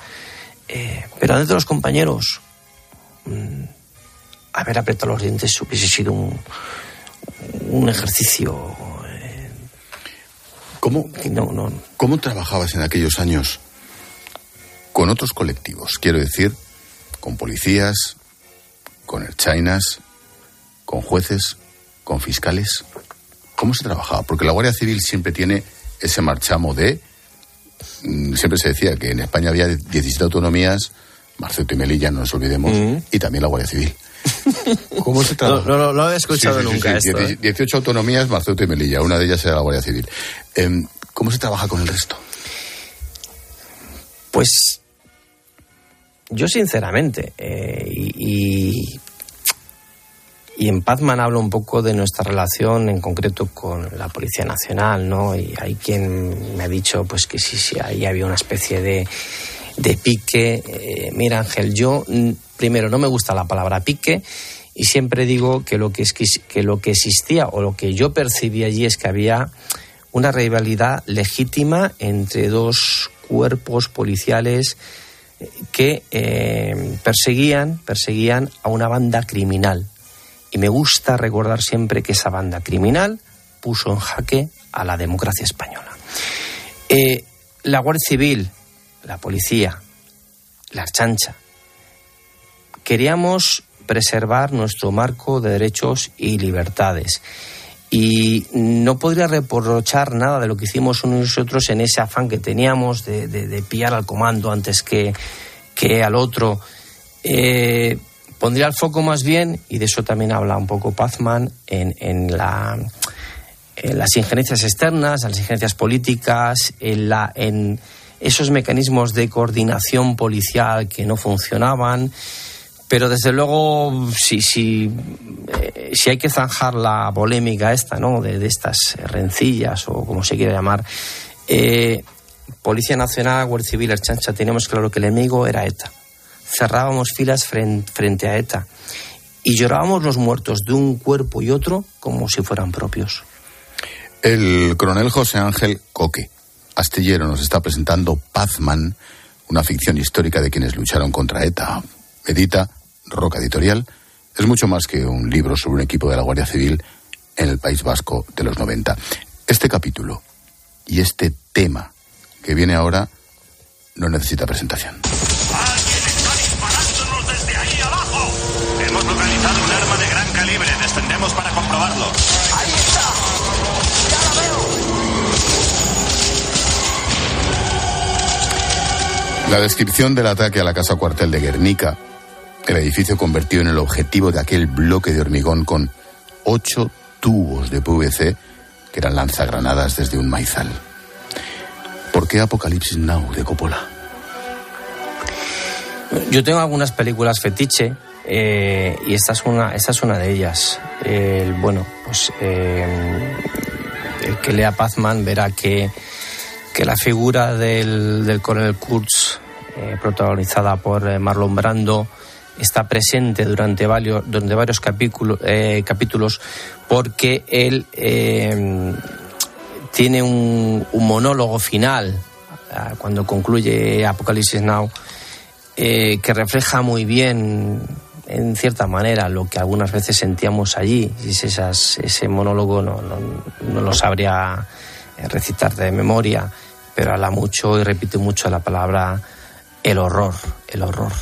[SPEAKER 22] Eh, pero dentro de los compañeros, mm, haber apretado los dientes hubiese sido un, un ejercicio. eh,
[SPEAKER 1] ¿Cómo,
[SPEAKER 22] no, no,
[SPEAKER 1] ¿Cómo trabajabas en aquellos años con otros colectivos? Quiero decir, con policías, con Chainas, con jueces, con fiscales. ¿Cómo se trabajaba? Porque la Guardia Civil siempre tiene ese marchamo de... mm, Siempre se decía que en España había 17 autonomías, Marcelo y Melilla, no nos olvidemos, y también la Guardia Civil. ¿Cómo se trabaja?
[SPEAKER 22] No, no, no lo había escuchado
[SPEAKER 1] Sí, sí, sí,
[SPEAKER 22] nunca
[SPEAKER 1] sí,
[SPEAKER 22] esto,
[SPEAKER 1] dieci-
[SPEAKER 22] ¿eh?
[SPEAKER 1] 18 autonomías, Marcelo y Melilla, una de ellas era la Guardia Civil. Em, ¿Cómo se trabaja con el resto?
[SPEAKER 22] Pues yo sinceramente, eh, y, y, y en Pazman hablo un poco de nuestra relación en concreto con la Policía Nacional, ¿no? Y hay quien me ha dicho pues que sí, sí, ahí había una especie de, de pique. Eh, mira Ángel, yo mm, primero no me gusta la palabra pique y siempre digo que lo que, es, que lo que existía o lo que yo percibí allí es que había una rivalidad legítima entre dos cuerpos policiales que eh, perseguían, perseguían a una banda criminal. Y me gusta recordar siempre que esa banda criminal puso en jaque a la democracia española. Eh, la Guardia Civil, la policía, la chancha, queríamos preservar nuestro marco de derechos y libertades. Y no podría reprochar nada de lo que hicimos unos y nosotros en ese afán que teníamos de, pillar al comando antes que, que al otro. Eh, pondría el foco más bien, y de eso también habla un poco Pazman, en, en, la, en las injerencias externas, las injerencias políticas, en, la, en esos mecanismos de coordinación policial que no funcionaban pero desde luego, si, si, eh, si hay que zanjar la polémica esta, ¿no? De, estas rencillas o como se quiera llamar, eh, Policía Nacional, Guardia Civil, Chancha, teníamos claro que el enemigo era ETA. Cerrábamos filas frente, a ETA y llorábamos los muertos de un cuerpo y otro como si fueran propios.
[SPEAKER 1] El coronel José Ángel Coque, astillero, nos está presentando Pazman, una ficción histórica de quienes lucharon contra ETA. Edita Roca Editorial, es mucho más que un libro sobre un equipo de la Guardia Civil en el País Vasco de los 90. Este capítulo y este tema que viene ahora no necesita presentación.
[SPEAKER 28] ¡Ahí está! ¡Ya la
[SPEAKER 1] veo! La descripción del ataque a la casa cuartel de Guernica el edificio convertido en el objetivo de aquel bloque de hormigón con ocho tubos de PVC que eran lanzagranadas desde un maizal. ¿Por qué Apocalipsis Now de Coppola?
[SPEAKER 22] Yo tengo algunas películas fetiche eh, y esta es una, esta es una de ellas. bueno, pues eh, el que lea Pazman verá que, que la figura del, del coronel Kurtz, eh, protagonizada por Marlon Brando, está presente durante varios, durante varios capítulos, eh, capítulos porque él eh, tiene un, monólogo final cuando concluye Apocalipsis Now eh, que refleja muy bien en cierta manera lo que algunas veces sentíamos allí y esas, ese monólogo no, no, no lo sabría recitar de memoria pero habla mucho y repite mucho la palabra el horror el horror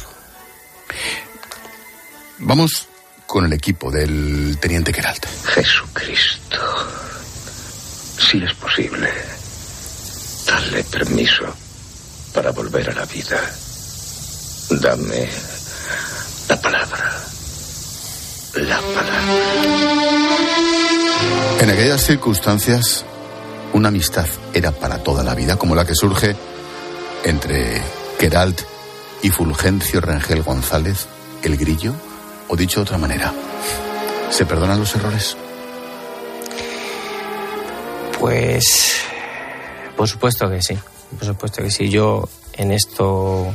[SPEAKER 1] Vamos con el equipo del teniente Keralt.
[SPEAKER 29] Jesucristo, si es posible, dale permiso para volver a la vida. Dame palabra. La palabra.
[SPEAKER 1] En aquellas circunstancias, una amistad era para toda la vida, como la que surge entre Keralt y Fulgencio Rangel González, el grillo o dicho de otra manera, ¿se perdonan los errores?
[SPEAKER 22] Pues, por supuesto que sí, por supuesto que sí. Yo en esto,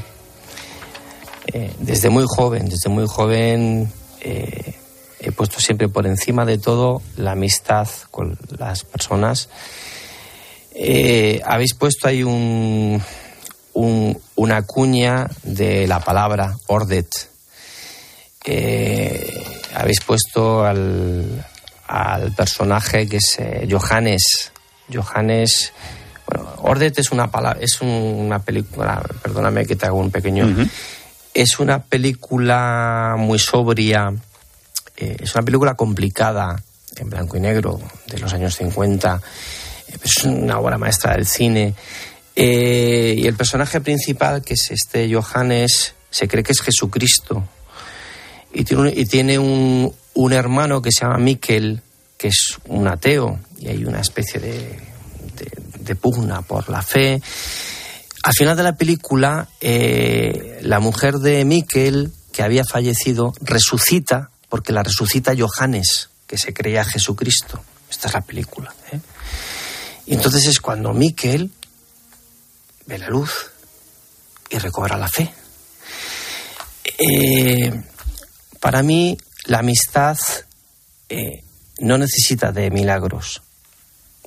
[SPEAKER 22] eh, desde muy joven, desde muy joven, eh, he puesto siempre por encima de todo la amistad con las personas. Eh, habéis puesto ahí un, una cuña de la palabra ordet eh, habéis puesto al, al, personaje que es Johannes. Johannes. Bueno, Ordet es una palabra, es una película, perdóname que te hago un pequeño. Es una película muy sobria, eh, es una película complicada, en blanco y negro, de los años 50. Es una obra maestra del cine. y el personaje principal, que es este Johannes, se cree que es Jesucristo y tiene, un, y tiene un, un, hermano que se llama Miquel, que es un ateo, y hay una especie de, de, pugna por la fe. Al final de la película, eh, la mujer de Miquel, que había fallecido, resucita, porque la resucita Johannes, que se creía Jesucristo. Esta es la película. ¿eh? Y entonces es cuando Miquel ve la luz y recobra la fe. Eh, para mí, la amistad no necesita de milagros.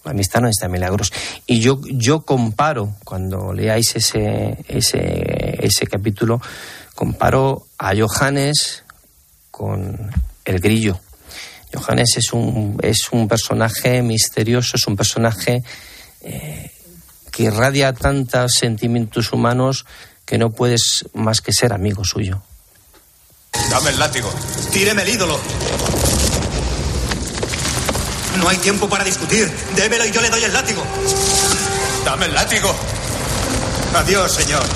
[SPEAKER 22] La amistad no necesita de milagros. Y yo, yo comparo, cuando leáis ese, ese, ese capítulo, comparo a Johannes con el grillo. Johannes es un, es un personaje misterioso, es un personaje eh, que irradia tantos sentimientos humanos que no puedes más que ser amigo suyo.
[SPEAKER 30] Dame el látigo. Tíreme el ídolo. No hay tiempo para discutir. Débelo y yo le doy el látigo. Dame el látigo. Adiós, señor.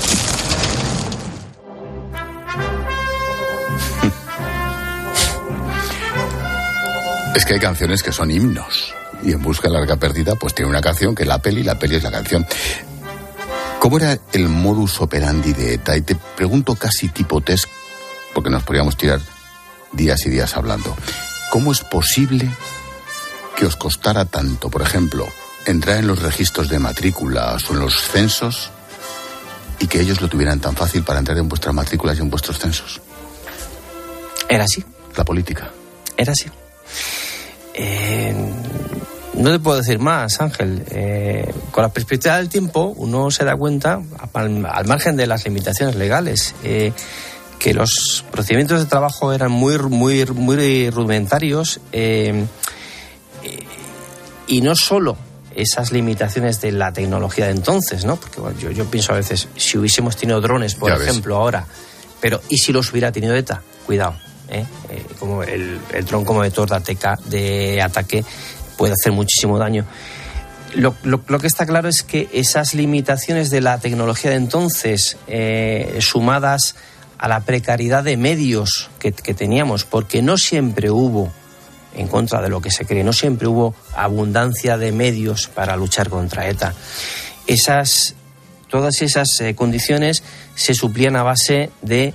[SPEAKER 1] Es que hay canciones que son himnos. Y en Busca de la Larga Perdida, pues tiene una canción que es la peli, la peli es la canción. ¿Cómo era el modus operandi de ETA? Y te pregunto casi tipo test, porque nos podríamos tirar días y días hablando. ¿Cómo es posible que os costara tanto, por ejemplo, entrar en los registros de matrículas o en los censos y que ellos lo tuvieran tan fácil para entrar en vuestras matrículas y en vuestros censos?
[SPEAKER 22] Era así.
[SPEAKER 1] La política.
[SPEAKER 22] Era así. Eh, no te puedo decir más, Ángel. Eh, con la perspectiva del tiempo, uno se da cuenta, al, al margen de las limitaciones legales, eh, que los procedimientos de trabajo eran muy, muy, muy rudimentarios eh, y no solo esas limitaciones de la tecnología de entonces, ¿no? Porque bueno, yo, yo pienso a veces, si hubiésemos tenido drones, por
[SPEAKER 1] Ya ves.
[SPEAKER 22] ejemplo, ahora, pero ¿y si los hubiera tenido ETA? Cuidado, ¿eh? Eh, como el, el dron como vector de, ataca- de ataque puede hacer muchísimo daño. Lo, lo- lo que está claro es que esas limitaciones de la tecnología de entonces, eh, sumadas a la precariedad de medios que, que teníamos, porque no siempre hubo, en contra de lo que se cree, no siempre hubo abundancia de medios para luchar contra ETA. Esas, todas esas eh, condiciones se suplían a base de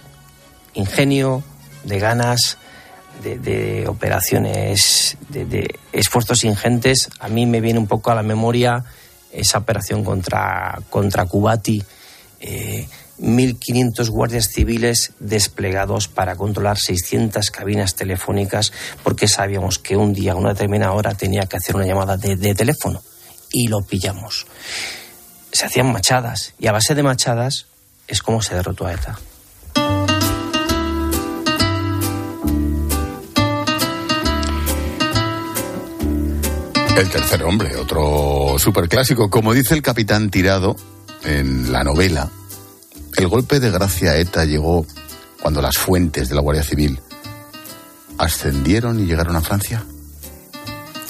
[SPEAKER 22] ingenio, de ganas, de, de operaciones, de, de esfuerzos ingentes. A mí me viene un poco a la memoria esa operación contra, contra Kubati. Eh, 1.500 guardias civiles desplegados para controlar 600 cabinas telefónicas porque sabíamos que un día, a una determinada hora, tenía que hacer una llamada de, de teléfono y lo pillamos. Se hacían machadas y a base de machadas es como se derrotó a ETA.
[SPEAKER 1] El tercer hombre, otro superclásico. Como dice el capitán Tirado en la novela, el golpe de gracia ETA llegó cuando las fuentes de la Guardia Civil ascendieron y llegaron a Francia.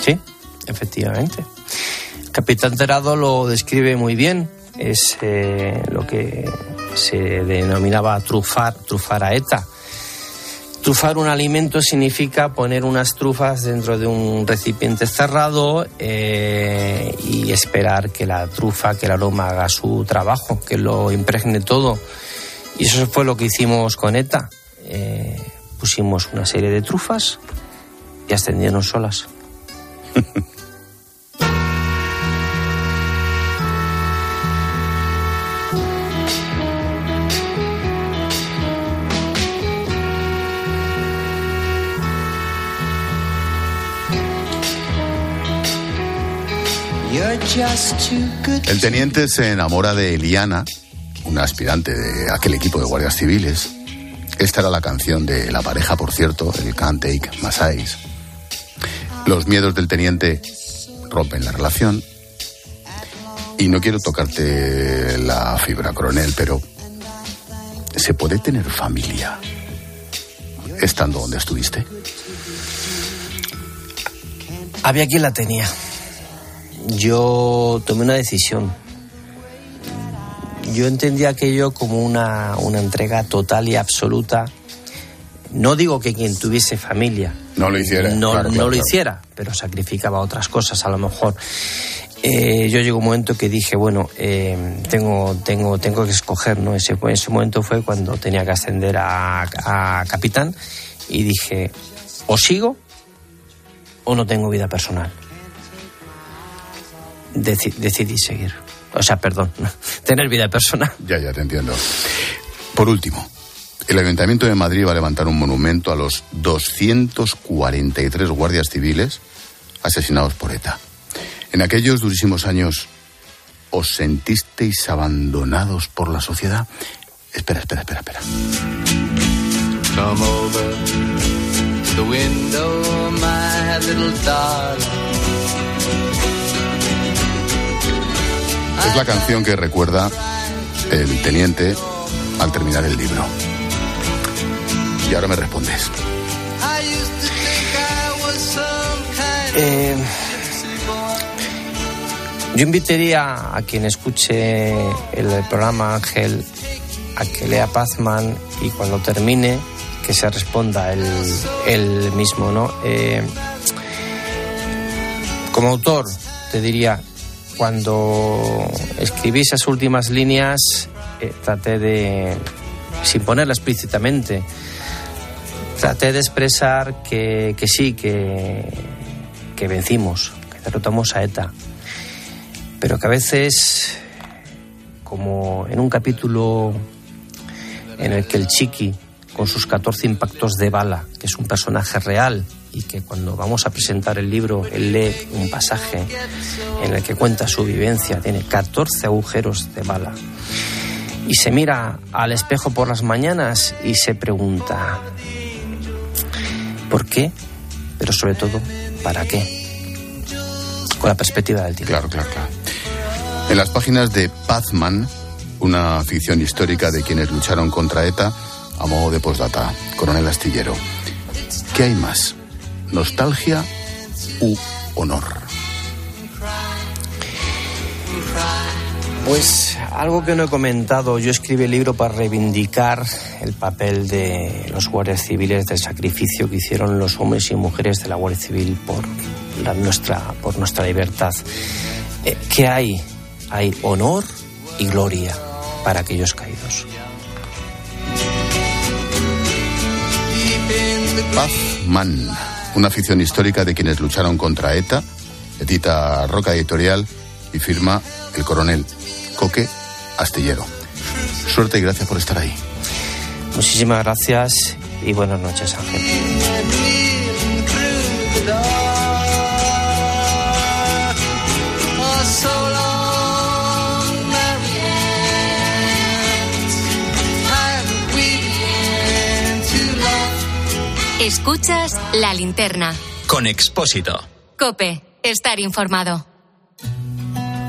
[SPEAKER 22] Sí, efectivamente. Capitán Terado lo describe muy bien. Es eh, lo que se denominaba trufar, trufar a ETA. Trufar un alimento significa poner unas trufas dentro de un recipiente cerrado eh, y esperar que la trufa, que el aroma haga su trabajo, que lo impregne todo. Y eso fue lo que hicimos con ETA. Eh, pusimos una serie de trufas y ascendieron solas.
[SPEAKER 1] El teniente se enamora de Eliana, una aspirante de aquel equipo de guardias civiles. Esta era la canción de la pareja, por cierto, el Can't Take Eyes. Los miedos del teniente rompen la relación. Y no quiero tocarte la fibra, coronel, pero ¿se puede tener familia estando donde estuviste?
[SPEAKER 22] Había quien la tenía. Yo tomé una decisión. Yo entendí aquello como una, una entrega total y absoluta. No digo que quien tuviese familia
[SPEAKER 1] No lo hiciera.
[SPEAKER 22] no,
[SPEAKER 1] claro,
[SPEAKER 22] no
[SPEAKER 1] claro,
[SPEAKER 22] lo
[SPEAKER 1] claro.
[SPEAKER 22] hiciera, pero sacrificaba otras cosas a lo mejor. Eh, yo llegó un momento que dije, bueno, eh, tengo, tengo, tengo que escoger, ¿no? Ese, ese momento fue cuando tenía que ascender a, a capitán y dije, o sigo o no tengo vida personal. Deci- decidí seguir. O sea, perdón, tener vida personal.
[SPEAKER 1] Ya, ya te entiendo. Por último, El Ayuntamiento de Madrid va a levantar un monumento a los 243 guardias civiles asesinados por ETA. En aquellos durísimos años, ¿os sentisteis abandonados por la sociedad? Espera, espera, espera, espera.
[SPEAKER 31] Come over to the window, my little darling.
[SPEAKER 1] Es la canción que recuerda el teniente al terminar el libro. Y ahora me respondes.
[SPEAKER 22] Eh, yo invitaría a quien escuche el programa Ángel a que lea Pazman y cuando termine que se responda él, mismo, ¿no? Eh, como autor, te diría, cuando escribí esas últimas líneas, eh, traté de, sin ponerla explícitamente, traté de expresar que, que sí, que, que vencimos, que derrotamos a ETA, pero que a veces, como en un capítulo en el que el chiqui, con sus 14 impactos de bala, que es un personaje real y que cuando vamos a presentar el libro, él lee un pasaje en el que cuenta su vivencia, tiene 14 agujeros de bala. Y se mira al espejo por las mañanas y se pregunta, ¿por qué? Pero sobre todo, ¿para qué? Con la perspectiva del tiempo.
[SPEAKER 1] Claro, claro, claro. En las páginas de Pazman, una ficción histórica de quienes lucharon contra ETA, a modo de postdata, Coronel Astillero. ¿Qué hay más? ¿Nostalgia u honor?
[SPEAKER 22] Pues algo que no he comentado, yo escribí el libro para reivindicar el papel de los guardias civiles, del sacrificio que hicieron los hombres y mujeres de la Guardia Civil por, la, nuestra, por nuestra libertad. Eh, ¿Qué hay? Hay honor y gloria para aquellos caídos.
[SPEAKER 1] Pazman, una ficción histórica de quienes lucharon contra ETA, edita Roca Editorial y firma el coronel Coque Astillero. Suerte y gracias por estar ahí.
[SPEAKER 22] Muchísimas gracias y buenas noches, Ángel.
[SPEAKER 15] Escuchas la linterna.
[SPEAKER 3] Con Expósito.
[SPEAKER 15] Cope, estar informado.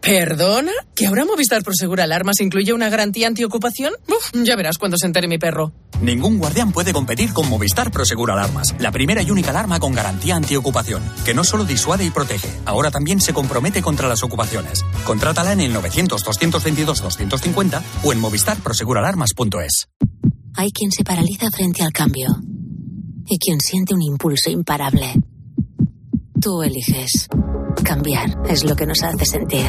[SPEAKER 32] ¿Perdona? ¿Que ahora Movistar Prosegura Alarmas incluye una garantía antiocupación? Uf, ya verás cuando se entere mi perro.
[SPEAKER 33] Ningún guardián puede competir con Movistar Prosegura Alarmas, la primera y única alarma con garantía antiocupación, que no solo disuade y protege, ahora también se compromete contra las ocupaciones. Contrátala en el 900-222-250 o en movistarproseguralarmas.es.
[SPEAKER 34] Hay quien se paraliza frente al cambio y quien siente un impulso imparable.
[SPEAKER 35] Tú eliges. Cambiar es lo que nos hace sentir.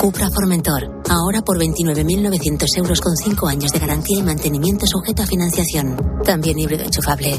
[SPEAKER 35] Cupra Formentor. Ahora por 29.900 euros con 5 años de garantía y mantenimiento sujeto a financiación. También híbrido enchufable.